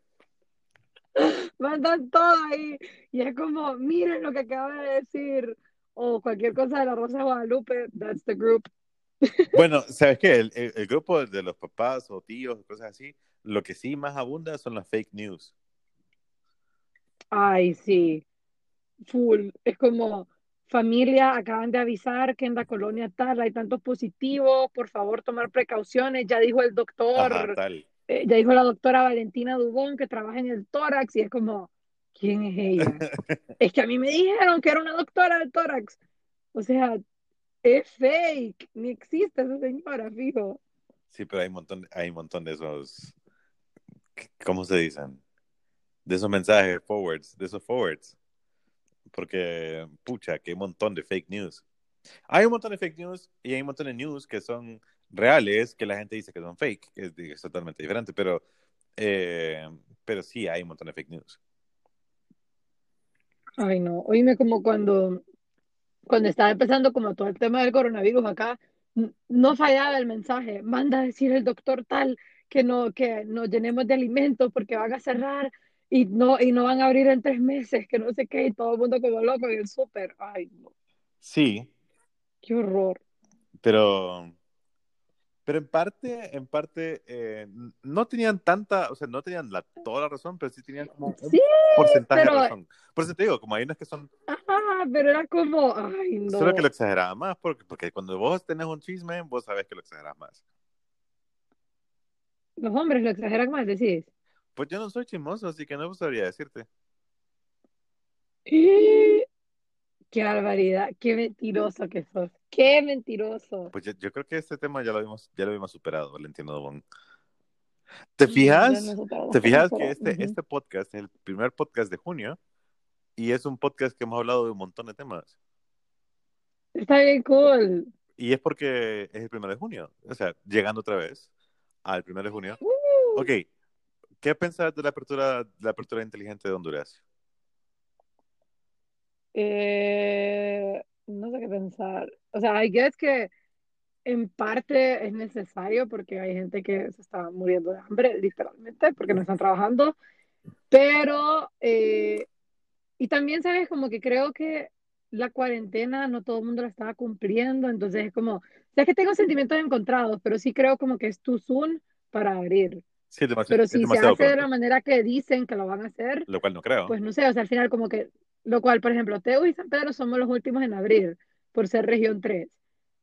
Speaker 2: Mandan todo ahí y es como, miren lo que acaba de decir o cualquier cosa de la Rosa de Guadalupe, that's the group.
Speaker 1: Bueno, ¿sabes qué? El, el- el grupo de los papás o tíos, cosas así, lo que sí más abunda son las fake news.
Speaker 2: Ay, sí, full. Es como, familia, acaban de avisar que en la colonia tal hay tantos positivos, por favor tomar precauciones. Ya dijo el doctor, eh, ya dijo la doctora Valentina Dubón que trabaja en el tórax y es como, ¿quién es ella? Es que a mí me dijeron que era una doctora del tórax. O sea, es fake, ni existe esa señora, fijo.
Speaker 1: Sí, pero hay un montón, hay un montón de esos, ¿cómo se dicen? De esos mensajes forwards, de esos forwards. Porque, pucha, que hay un montón de fake news. Hay un montón de fake news y hay un montón de news que son reales, que la gente dice que son fake, que es, es totalmente diferente, pero, eh, pero sí hay un montón de fake news.
Speaker 2: Ay, no, oíme como cuando, cuando estaba empezando como todo el tema del coronavirus acá, no fallaba el mensaje, manda a decir el doctor tal que no, que nos llenemos de alimentos porque van a cerrar y no, y no van a abrir en tres meses, que no sé qué, y todo el mundo como loco en el súper. Ay, no,
Speaker 1: Sí,
Speaker 2: qué horror.
Speaker 1: pero, pero en parte, en parte, eh, no tenían tanta, o sea, no tenían la, toda la razón, pero sí tenían como un
Speaker 2: Sí,
Speaker 1: porcentaje
Speaker 2: pero,
Speaker 1: de razón. Por eso te digo, como hay unos que son,
Speaker 2: ajá, pero era como, ay,
Speaker 1: solo que
Speaker 2: no.
Speaker 1: lo exageraban más, porque, porque cuando vos tenés un chisme, vos sabés que lo exageras más.
Speaker 2: Los hombres lo exageran más, decís.
Speaker 1: Pues yo no soy chismoso, así que no sabría decirte.
Speaker 2: Qué barbaridad, qué mentiroso que sos, qué mentiroso.
Speaker 1: Pues yo, yo creo que este tema ya lo habíamos, ya lo habíamos superado, Valentino Dobón. ¿Te fijas?
Speaker 2: no
Speaker 1: ¿Te fijas que este,
Speaker 2: ujú.
Speaker 1: este podcast es el primer podcast de junio y es un podcast que hemos hablado de un montón de temas?
Speaker 2: Está bien cool.
Speaker 1: Y es porque es el primero de junio, o sea, llegando otra vez al primero de junio.
Speaker 2: Uh,
Speaker 1: Ok, ¿qué pensás de la apertura, de la apertura inteligente de Honduras?
Speaker 2: eh, no sé qué pensar. O sea, I guess que en parte es necesario porque hay gente que se está muriendo de hambre, literalmente, porque no están trabajando. Pero, eh, y también, ¿sabes? Como que creo que la cuarentena no todo el mundo la estaba cumpliendo, entonces es como, o sea, es que tengo sentimientos encontrados, pero sí creo como que es too soon para abrir.
Speaker 1: Sí, es demasiado,
Speaker 2: Pero si se
Speaker 1: demasiado
Speaker 2: hace de
Speaker 1: pronto,
Speaker 2: la manera que dicen que lo van a hacer,
Speaker 1: lo cual no creo.
Speaker 2: pues no sé, o sea, al final como que, lo cual, por ejemplo, Teo y San Pedro somos los últimos en abrir, por ser región 3,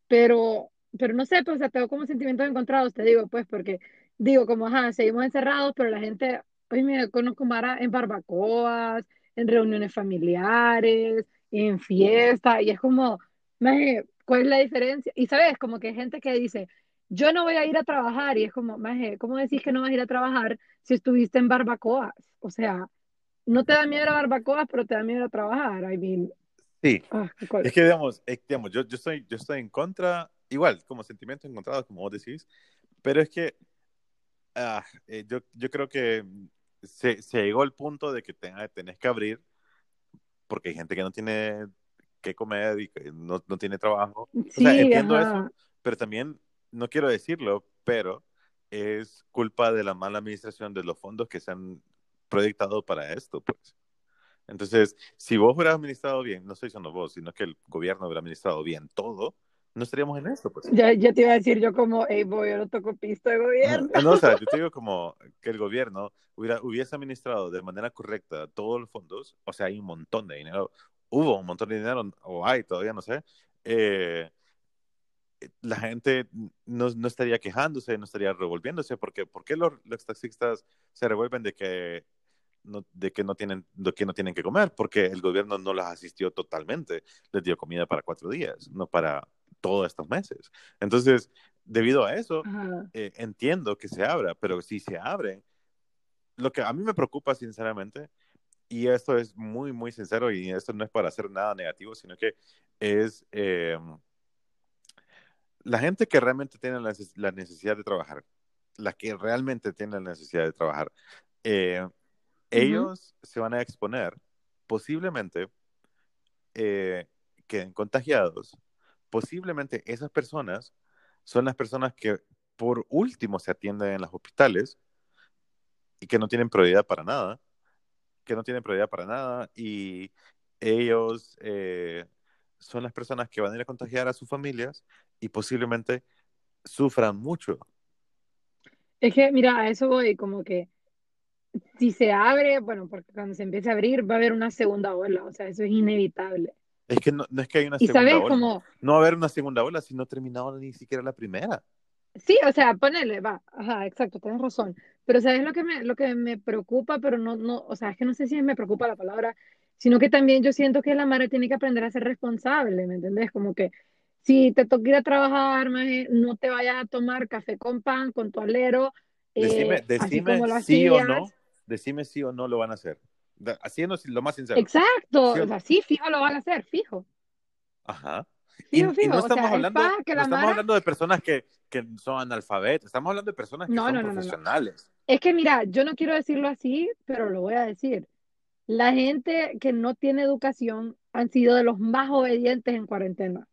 Speaker 2: pero, pero no sé, pues, o sea, tengo como sentimientos encontrados, te digo, pues, porque digo, como, ajá, seguimos encerrados, pero la gente, hoy me conozco Mara en barbacoas, en reuniones familiares, en fiestas, y es como, ¿cuál es la diferencia? Y sabes, como que hay gente que dice, yo no voy a ir a trabajar, y es como, maje, ¿cómo decís que no vas a ir a trabajar si estuviste en barbacoas? O sea, no te da miedo la barbacoa, pero te da miedo a trabajar. I mean,
Speaker 1: Sí,
Speaker 2: ah,
Speaker 1: es que digamos, es- digamos yo, yo, estoy, yo estoy en contra, igual, como sentimientos encontrados, como vos decís, pero es que ah, eh, yo, yo creo que se, se llegó al punto de que tenga- tenés que abrir porque hay gente que no tiene que comer y que no, no tiene trabajo. O sea,
Speaker 2: Sí,
Speaker 1: entiendo
Speaker 2: ajá.
Speaker 1: eso, pero también, no quiero decirlo, pero es culpa de la mala administración de los fondos que se han proyectado para esto, pues. Entonces, si vos hubieras administrado bien, no estoy diciendo vos, sino que el gobierno hubiera administrado bien todo, no estaríamos en esto, pues.
Speaker 2: Ya, ya te iba a decir yo como, hey, boy, yo no toco pisto de gobierno.
Speaker 1: Ah, No, o sea, yo te digo como que el gobierno hubiera, hubiese administrado de manera correcta todos los fondos, o sea, hay un montón de dinero, hubo un montón de dinero, o hay todavía, no sé, eh, la gente no, no estaría quejándose, no estaría revolviéndose, porque ¿por qué los, los taxistas se revuelven de que no, de que no tienen de que no tienen que comer porque el gobierno no las asistió totalmente les dio comida para cuatro días no para todos estos meses. Entonces debido a eso eh, entiendo que se abra pero si se abre lo que a mí me preocupa sinceramente y esto es muy muy sincero y esto no es para hacer nada negativo sino que es eh, la gente que realmente tiene la, necesidad de trabajar la que realmente tiene la necesidad de trabajar eh, ellos se van a exponer posiblemente eh, queden contagiados. Posiblemente esas personas son las personas que por último se atienden en los hospitales y que no tienen prioridad para nada, que no tienen prioridad para nada y ellos eh, son las personas que van a ir a contagiar a sus familias y posiblemente sufran mucho.
Speaker 2: Es que, mira, a eso voy, como que si se abre, bueno, porque cuando se empiece a abrir va a haber una segunda ola, o sea, eso es inevitable.
Speaker 1: Es que no, es que hay una segunda ola. No va a haber una segunda ola si no ha terminado ni siquiera la primera.
Speaker 2: Sí, o sea, ponele, va, ajá, exacto, tienes razón. Pero sabes lo que me, lo que me preocupa, pero no, no, o sea, es que no sé si me preocupa la palabra, sino que también yo siento que la madre tiene que aprender a ser responsable, ¿me entendés? Como que si te toca ir a trabajar, no te vayas a tomar café con pan, con tu alero,
Speaker 1: decime, eh, sí o no decime sí o no lo van a hacer. Haciendo lo más sincero.
Speaker 2: Exacto, o sea, sí, fijo lo van a hacer, fijo.
Speaker 1: Ajá. y, no estamos, hablando, no estamos hablando de personas que, que, son analfabetas, estamos hablando de personas que son profesionales.
Speaker 2: Es que mira, yo no quiero decirlo así, pero lo voy a decir. La gente que no tiene educación han sido de los más obedientes en cuarentena.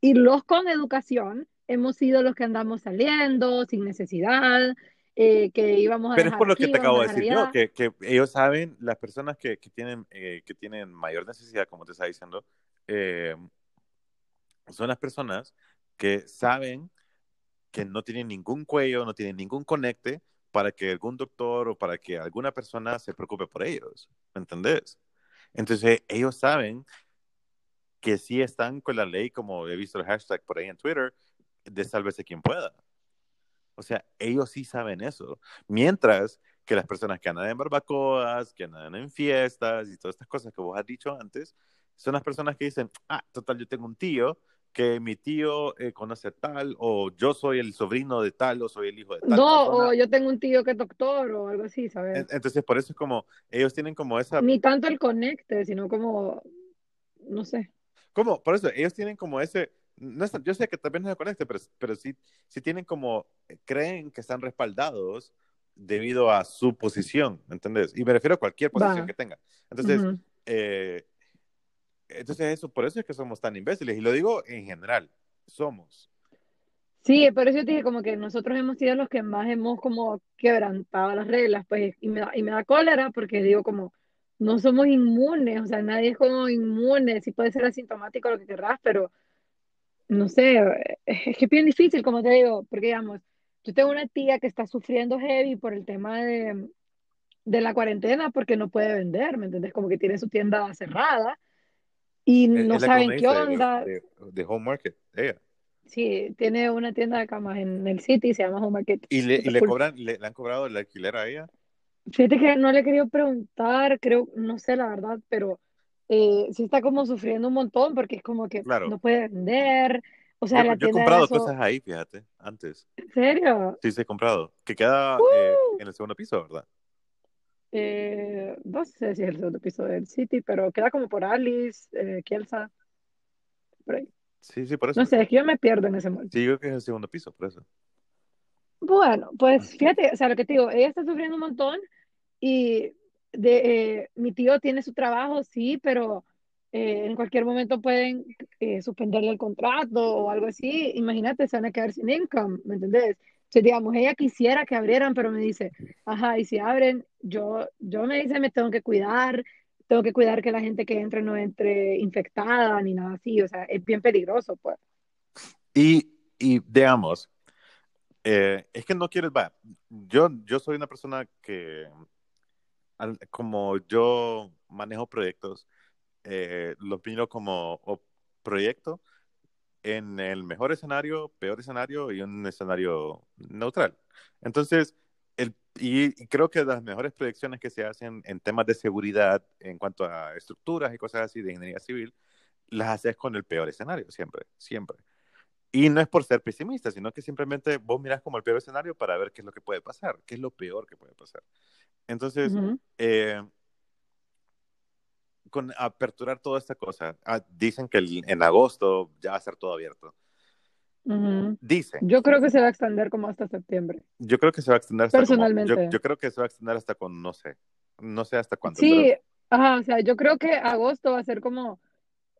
Speaker 2: Y los con educación hemos sido los que andamos saliendo sin necesidad, eh, que íbamos a
Speaker 1: Pero es por lo que te acabo de decir yo, que, que, ellos saben, las personas que, que tienen, eh, que tienen mayor necesidad, como te estaba diciendo, eh, son las personas que saben que no tienen ningún cuello, no tienen ningún conecte para que algún doctor o para que alguna persona se preocupe por ellos, ¿me entendés? Entonces, ellos saben que sí están con la ley, como he visto el hashtag por ahí en Twitter, de sálvese quien pueda. O sea, ellos sí saben eso. Mientras que las personas que andan en barbacoas, que andan en fiestas y todas estas cosas que vos has dicho antes, son las personas que dicen, ah, total, yo tengo un tío que mi tío eh, conoce tal, o yo soy el sobrino de tal, o soy el hijo de tal.
Speaker 2: No, o yo tengo un tío que es doctor, o algo así, ¿sabes?
Speaker 1: Entonces, por eso es como, ellos tienen como esa...
Speaker 2: Ni tanto el conecte, sino como, no sé.
Speaker 1: ¿Cómo? Por eso, ellos tienen como ese, no yo sé que también no se conecte, pero, pero sí, sí tienen como, creen que están respaldados debido a su posición, ¿entendés? Y me refiero a cualquier posición que tenga. Entonces, eh, entonces eso, por eso es que somos tan imbéciles, y lo digo en general, somos.
Speaker 2: Sí, por eso yo dije como que nosotros hemos sido los que más hemos como quebrantado las reglas, pues, y me da, y me da cólera porque digo como, no somos inmunes, o sea, nadie es como inmune, sí puede ser asintomático lo que querrás, pero no sé, es que es bien difícil, como te digo, porque digamos, yo tengo una tía que está sufriendo heavy por el tema de, de la cuarentena porque no puede vender, ¿me entiendes? Como que tiene su tienda cerrada y no saben qué onda.
Speaker 1: De, Home Market, ella.
Speaker 2: Sí, tiene una tienda de camas en el City, se llama Home Market.
Speaker 1: ¿Y le, y le cobran, le, han cobrado el alquiler a ella?
Speaker 2: Fíjate que no le he querido preguntar, creo, no sé la verdad, pero eh, sí está como sufriendo un montón porque es como que no puede vender. O sea,
Speaker 1: yo,
Speaker 2: la
Speaker 1: he comprado cosas ahí, fíjate, antes.
Speaker 2: ¿En serio?
Speaker 1: Sí, sí, he comprado. Que queda eh, ¡Uh! en el segundo piso, ¿verdad?
Speaker 2: Eh, no sé si es el segundo piso del City, pero queda como por Alice, eh, Kielsa, por ahí.
Speaker 1: Sí, sí, por eso.
Speaker 2: No sé, es que yo me pierdo en ese momento.
Speaker 1: Sí, yo creo que es el segundo piso, por eso.
Speaker 2: Bueno, pues fíjate, o sea, lo que te digo, ella está sufriendo un montón y de, eh, mi tío tiene su trabajo, sí, pero eh, en cualquier momento pueden eh, suspenderle el contrato o algo así. Imagínate, se van a quedar sin income, ¿me entendés? Entonces, digamos, ella quisiera que abrieran, pero me dice, ajá, y si abren, yo, yo me dice, me tengo que cuidar, tengo que cuidar que la gente que entre no entre infectada ni nada así, o sea, es bien peligroso, pues.
Speaker 1: Y, y digamos, es que no quieres, va, yo, yo soy una persona que como yo manejo proyectos, eh, miro como proyecto en el mejor escenario, peor escenario y un escenario neutral. Entonces, el, y, creo que las mejores predicciones que se hacen en temas de seguridad en cuanto a estructuras y cosas así de ingeniería civil, las haces con el peor escenario, siempre, siempre. Y no es por ser pesimista, sino que simplemente vos mirás como el peor escenario para ver qué es lo que puede pasar, qué es lo peor que puede pasar. Entonces,
Speaker 2: Ujú.
Speaker 1: eh, con aperturar toda esta cosa, ah, dicen que el- en agosto ya va a ser todo abierto.
Speaker 2: Ujú.
Speaker 1: Dicen.
Speaker 2: Yo creo que se va a extender como hasta septiembre.
Speaker 1: Yo creo que se va a extender hasta como-
Speaker 2: Personalmente.
Speaker 1: yo, yo creo que se va a extender hasta con, no sé, no sé hasta cuánto.
Speaker 2: Sí,
Speaker 1: pero-
Speaker 2: ajá, o sea, yo creo que agosto va a ser como,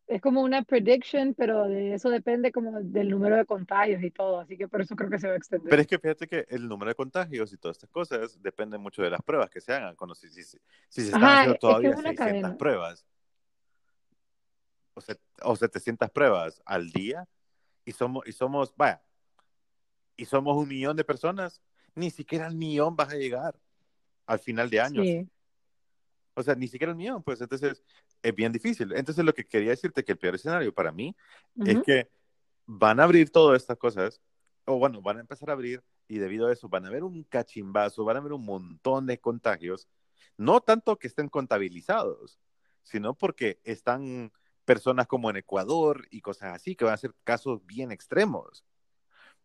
Speaker 2: es como una prediction, pero de eso depende como del número de contagios y todo, así que por eso creo que se va a extender.
Speaker 1: Pero es que fíjate que el número de contagios y todas estas cosas depende mucho de las pruebas que se hagan. Cuando si, si, si se están
Speaker 2: Ajá,
Speaker 1: haciendo
Speaker 2: es que
Speaker 1: todavía
Speaker 2: es una
Speaker 1: 600
Speaker 2: cadena.
Speaker 1: pruebas o, set- o 700 pruebas al día y somos, y somos, vaya, y somos un millón de personas, ni siquiera al millón vas a llegar al final de años.
Speaker 2: Sí,
Speaker 1: O sea, ni siquiera el millón, pues entonces es bien difícil. Entonces lo que quería decirte que el peor escenario para mí es
Speaker 2: ujú,
Speaker 1: que van a abrir todas estas cosas, o bueno, van a empezar a abrir y debido a eso van a haber un cachimbazo, van a haber un montón de contagios, no tanto que estén contabilizados, sino porque están personas como en Ecuador y cosas así, que van a ser casos bien extremos.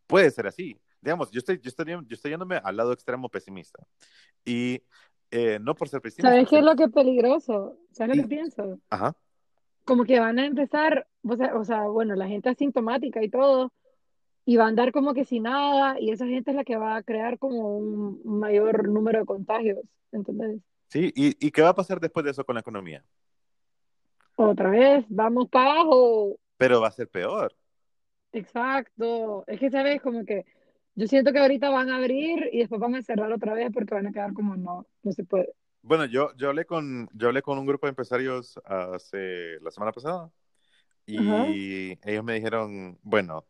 Speaker 1: Puede ser así. Digamos, yo estoy, yo estoy, yo estoy yéndome al lado extremo pesimista. Y eh, no por ser pesimista.
Speaker 2: ¿Sabes qué es lo que es peligroso? ¿Sabes lo que pienso?
Speaker 1: Ajá.
Speaker 2: Como que van a empezar, o sea, o sea, bueno, la gente asintomática y todo, y va a andar como que sin nada, y esa gente es la que va a crear como un mayor número de contagios, ¿entendés?
Speaker 1: Sí, ¿Y, ¿y qué va a pasar después de eso con la economía?
Speaker 2: Otra vez, vamos para abajo.
Speaker 1: Pero va a ser peor.
Speaker 2: Exacto. Es que, ¿sabes? Como que yo siento que ahorita van a abrir y después van a cerrar otra vez porque van a quedar como no, no se puede.
Speaker 1: Bueno, yo, yo, hablé con, yo hablé con un grupo de empresarios hace la semana pasada y ellos me dijeron, bueno,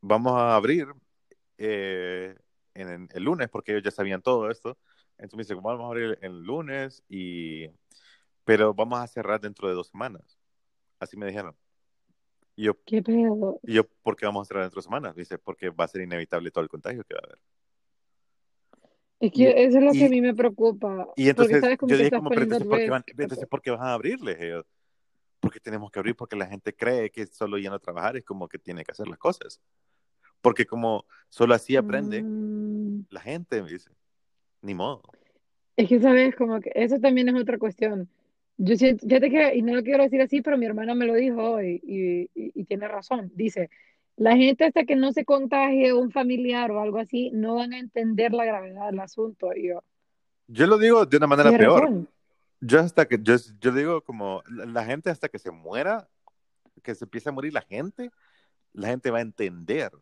Speaker 1: vamos a abrir eh, en, en el lunes porque ellos ya sabían todo esto. Entonces me dicen, vamos a abrir el lunes, y, pero vamos a cerrar dentro de dos semanas. Así me dijeron. Y yo,
Speaker 2: ¿Qué pedo?
Speaker 1: y yo, ¿por qué vamos a cerrar dentro de semanas? Dice, porque va a ser inevitable todo el contagio que va a haber.
Speaker 2: Es que
Speaker 1: Y-
Speaker 2: eso es lo que
Speaker 1: y-
Speaker 2: a mí me preocupa.
Speaker 1: Y entonces
Speaker 2: sabes
Speaker 1: yo
Speaker 2: que
Speaker 1: dije, como, pero entonces, ¿por qué van, entonces, ¿por qué van a abrirles? ellos? Porque tenemos que abrir, porque la gente cree que solo yendo a trabajar es como que tiene que hacer las cosas. Porque como solo así aprende
Speaker 2: Mm,
Speaker 1: la gente, me dice. Ni modo.
Speaker 2: es que sabes como que eso también es otra cuestión. Yo siento, fíjate que, y no lo quiero decir así, pero mi hermana me lo dijo hoy y, y, y tiene razón. Dice, la gente hasta que no se contagie un familiar o algo así, no van a entender la gravedad del asunto. Y yo,
Speaker 1: Yo lo digo de una manera peor.
Speaker 2: razón.
Speaker 1: Yo hasta que, yo, yo digo como, la, la gente hasta que se muera, que se empiece a morir la gente, la gente va a entender.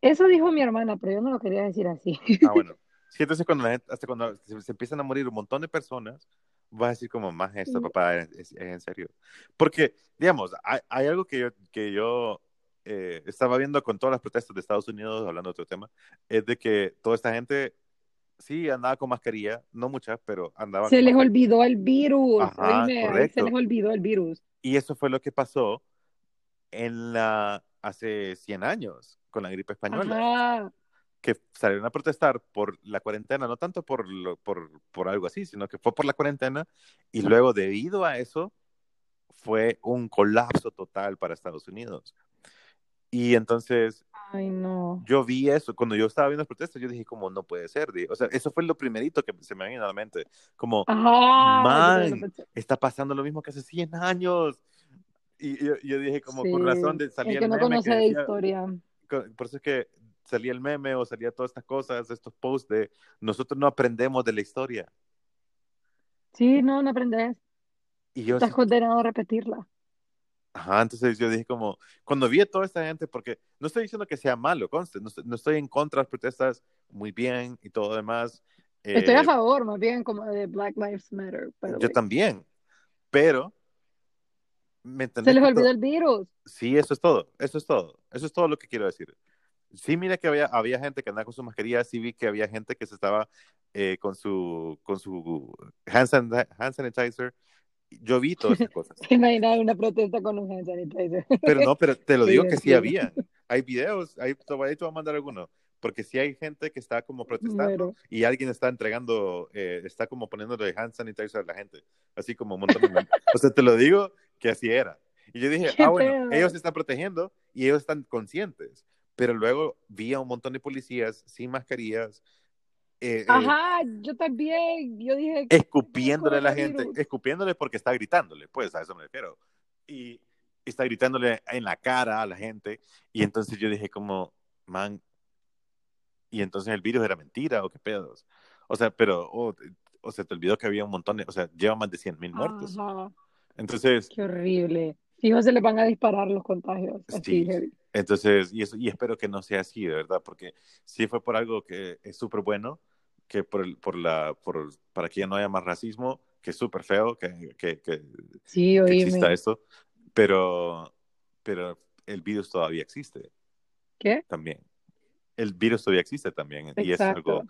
Speaker 2: Eso dijo mi hermana, pero yo no lo quería decir así.
Speaker 1: Ah, bueno. Sí, entonces cuando la gente, hasta cuando se, se empiezan a morir un montón de personas, vas a decir como, más esto, papá, es, es- en serio. Porque, digamos, hay, hay algo que yo, que yo eh, estaba viendo con todas las protestas de Estados Unidos, hablando de otro tema, es de que toda esta gente, sí, andaba con mascarilla, no muchas, pero andaba
Speaker 2: Se
Speaker 1: con
Speaker 2: les
Speaker 1: mascarilla.
Speaker 2: olvidó el virus,
Speaker 1: Ajá,
Speaker 2: oíme, se les olvidó el virus.
Speaker 1: Y eso fue lo que pasó en la, hace 100 años con la gripe española.
Speaker 2: Ajá,
Speaker 1: que salieron a protestar por la cuarentena, no tanto por, lo- por, por algo así, sino que fue por la cuarentena y luego debido a eso fue un colapso total para Estados Unidos. Y entonces
Speaker 2: ay no.
Speaker 1: yo vi eso, cuando yo estaba viendo las protestas, yo dije como no puede ser, o sea, eso fue lo primerito que se me vino a la mente, como
Speaker 2: Ajá,
Speaker 1: Man, está pasando lo mismo que hace 100 años. Y yo, yo dije como
Speaker 2: Sí,
Speaker 1: con razón de salía
Speaker 2: el que no conoce de historia.
Speaker 1: por eso es que salía el meme o salía todas estas cosas, estos posts de nosotros no aprendemos de la historia.
Speaker 2: Sí, no, no aprendes.
Speaker 1: Y yo,
Speaker 2: Estás
Speaker 1: sí-
Speaker 2: condenado a repetirla.
Speaker 1: ajá, entonces yo dije como, cuando vi a toda esta gente, porque no estoy diciendo que sea malo, conste, no, estoy- no estoy en contra de las protestas, muy bien y todo lo demás.
Speaker 2: Estoy a
Speaker 1: Eh,
Speaker 2: favor, más bien, como de Black Lives Matter.
Speaker 1: yo
Speaker 2: way.
Speaker 1: también, pero, ¿me
Speaker 2: Se les olvidó el virus.
Speaker 1: Sí, eso es todo, eso es todo, eso es todo lo que quiero decir. Sí, mira que había, había gente que andaba con su mascarilla, sí vi que había gente que se estaba eh, con su, con su hand, san- hand sanitizer. Yo vi todas esas cosas.
Speaker 2: Imaginar una protesta con un hand sanitizer.
Speaker 1: Pero no, pero te lo digo que sí
Speaker 2: divertido.
Speaker 1: había. hay videos, ahí, te voy te a mandar alguno, porque si hay gente que está como protestando
Speaker 2: Muero.
Speaker 1: y alguien está entregando, eh, está como poniéndole hand sanitizer a la gente, así como un montón de... o sea, te lo digo que así era. Y yo dije, ah, bueno, ellos se están protegiendo y ellos están conscientes. Pero luego vi a un montón de policías sin mascarillas, eh, eh,
Speaker 2: Ajá, yo también, yo dije,
Speaker 1: escupiéndole a la gente, escupiéndole porque está gritándole, pues a eso me refiero. Y está gritándole en la cara a la gente. Y entonces yo dije como, man, y entonces el virus era mentira o qué pedos. O sea, pero, oh, o sea, te olvidó que había un montón de, o sea, lleva más de 100 mil muertos.
Speaker 2: Ajá,
Speaker 1: Entonces,
Speaker 2: qué horrible. Fijo, se le van a disparar los contagios. Así,
Speaker 1: Sí.
Speaker 2: heavy.
Speaker 1: Entonces, y, eso, y espero que no sea así, de verdad, porque si fue por algo que es súper bueno, que por, el, por la, por, para que ya no haya más racismo, que es súper feo, que, que, que,
Speaker 2: Sí,
Speaker 1: que exista esto, pero, pero el virus todavía existe
Speaker 2: ¿Qué?
Speaker 1: también. El virus todavía existe también y es
Speaker 2: Exacto.
Speaker 1: algo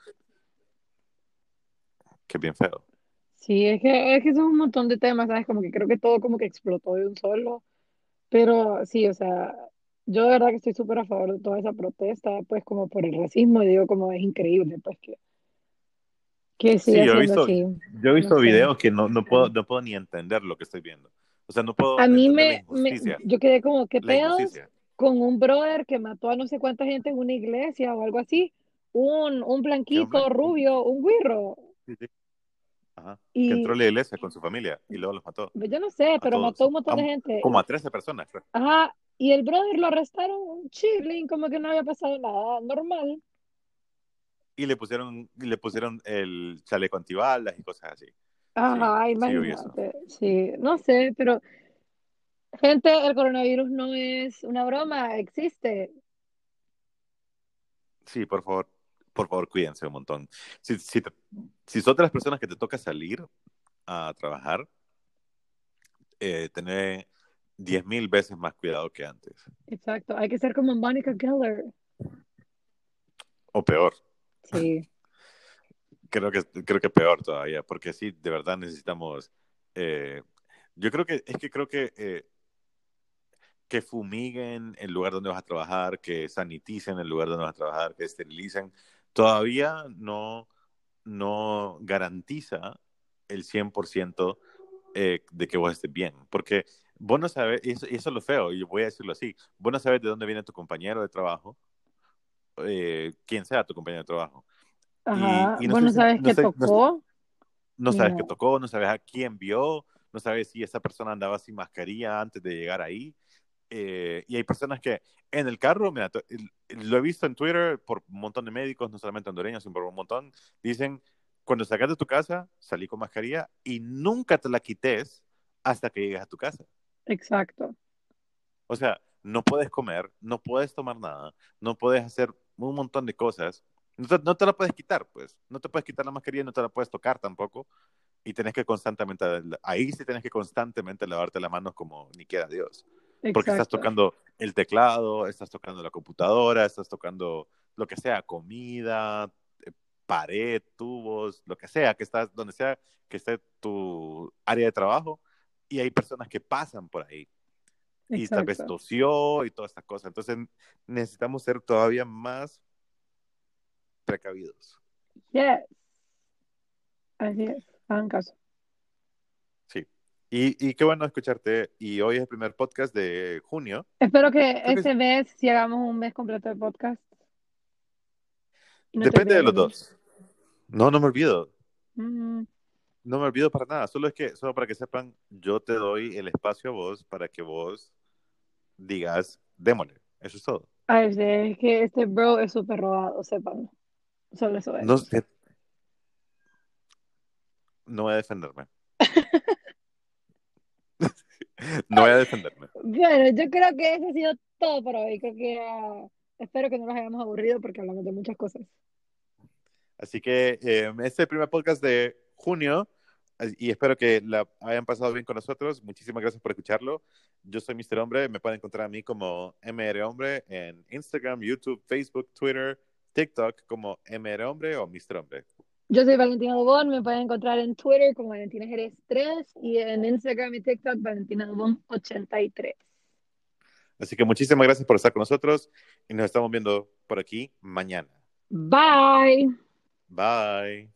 Speaker 1: que es bien feo.
Speaker 2: Sí, es que, es que son un montón de temas, ¿sabes? Como que creo que todo como que explotó de un solo. Pero sí, o sea, yo de verdad que estoy súper a favor de toda esa protesta, pues como por el racismo, y digo como es increíble, pues que, que
Speaker 1: Sí, yo he visto,
Speaker 2: así.
Speaker 1: yo he visto
Speaker 2: No sé.
Speaker 1: videos que no, no, puedo, no puedo ni entender lo que estoy viendo. O sea, no puedo
Speaker 2: A mí me, me, yo quedé como, ¿qué pedos? Con un brother que mató a no sé cuánta gente en una iglesia o algo así, un, un blanquito, rubio, un güiro.
Speaker 1: Sí, sí. Ajá.
Speaker 2: Y-
Speaker 1: Que entró a la iglesia con su familia y luego los mató.
Speaker 2: Yo no sé, pero mató un montón de gente.
Speaker 1: Como a 13 personas. creo.
Speaker 2: Ajá, y el brother lo arrestaron chilling, como que no había pasado nada, normal.
Speaker 1: Y le pusieron, le pusieron el chaleco antibalas y cosas así.
Speaker 2: Ajá,
Speaker 1: Sí,
Speaker 2: imagínate. Sí, no sé, pero gente, el coronavirus no es una broma, existe.
Speaker 1: Sí, por favor, por favor, cuídense un montón. Si, si, te- si sos de las personas que te toca salir a trabajar, eh, tener 10 mil veces más cuidado que antes.
Speaker 2: Exacto, hay que ser como Monica Geller.
Speaker 1: O peor,
Speaker 2: Sí,
Speaker 1: creo que, creo que peor todavía, porque sí, de verdad necesitamos... eh, yo creo que, es que creo que... eh, que fumiguen el lugar donde vas a trabajar, que saniticen el lugar donde vas a trabajar, que esterilicen, todavía no, no garantiza el 100% eh, de que vos estés bien. Porque vos no sabes, y eso, y eso es lo feo, y voy a decirlo así, vos no sabes de dónde viene tu compañero de trabajo, eh, quién sea tu compañero de trabajo.
Speaker 2: ajá.
Speaker 1: y no
Speaker 2: Vos no sabes
Speaker 1: no
Speaker 2: qué
Speaker 1: sé- no
Speaker 2: tocó.
Speaker 1: No sabes qué tocó, no sabes a quién vio, no sabes si esa persona andaba sin mascarilla antes de llegar ahí. Eh, y hay personas que en el carro, mira, lo he visto en Twitter por un montón de médicos, no solamente hondureños, sino por un montón, dicen, cuando sacas de tu casa, salí con mascarilla y nunca te la quites hasta que llegues a tu casa.
Speaker 2: Exacto.
Speaker 1: O sea, no puedes comer, no puedes tomar nada, no puedes hacer un montón de cosas. No te, no te la puedes quitar, pues. No te puedes quitar la mascarilla, no te la puedes tocar tampoco. Y tenés que constantemente, ahí sí tenés que constantemente lavarte las manos como ni quiera Dios. Porque estás tocando el teclado, estás tocando la computadora, estás tocando lo que sea, comida, eh, pared, tubos, lo que sea, que estás, donde sea que esté tu área de trabajo. Y hay personas que pasan por ahí y tal vez tosió y todas estas cosas. Entonces necesitamos ser todavía más precavidos.
Speaker 2: Yes. Así es. Hagan caso.
Speaker 1: Sí. Y, y qué bueno escucharte. Y hoy es el primer podcast de junio.
Speaker 2: Espero que
Speaker 1: que
Speaker 2: este mes si hagamos un mes completo de podcast. No
Speaker 1: Depende de los dos. No, no me olvido.
Speaker 2: mí.
Speaker 1: No me olvido para nada. Solo es que, solo para que sepan, yo te doy el espacio a vos para que vos digas, démosle. Eso es todo.
Speaker 2: A ver, es que este bro es súper robado, sepan. Solo eso es.
Speaker 1: No, sé- no voy a defenderme. no voy a defenderme.
Speaker 2: Bueno, yo creo que eso ha sido todo por hoy. Creo que ah, espero que no los hayamos aburrido porque hablamos de muchas cosas.
Speaker 1: Así que eh, este primer podcast de junio y espero que la hayan pasado bien con nosotros. Muchísimas gracias por escucharlo. Yo soy Mr. Hombre. Me pueden encontrar a mí como MR Hombre en Instagram, YouTube, Facebook, Twitter, TikTok como MR Hombre o Mr. Hombre.
Speaker 2: Yo soy Valentina Dubón, me pueden encontrar en Twitter como Valentina Jerez 3 y en Instagram y TikTok Valentina Dubón 83.
Speaker 1: Así que muchísimas gracias por estar con nosotros y nos estamos viendo por aquí mañana.
Speaker 2: Bye.
Speaker 1: Bye.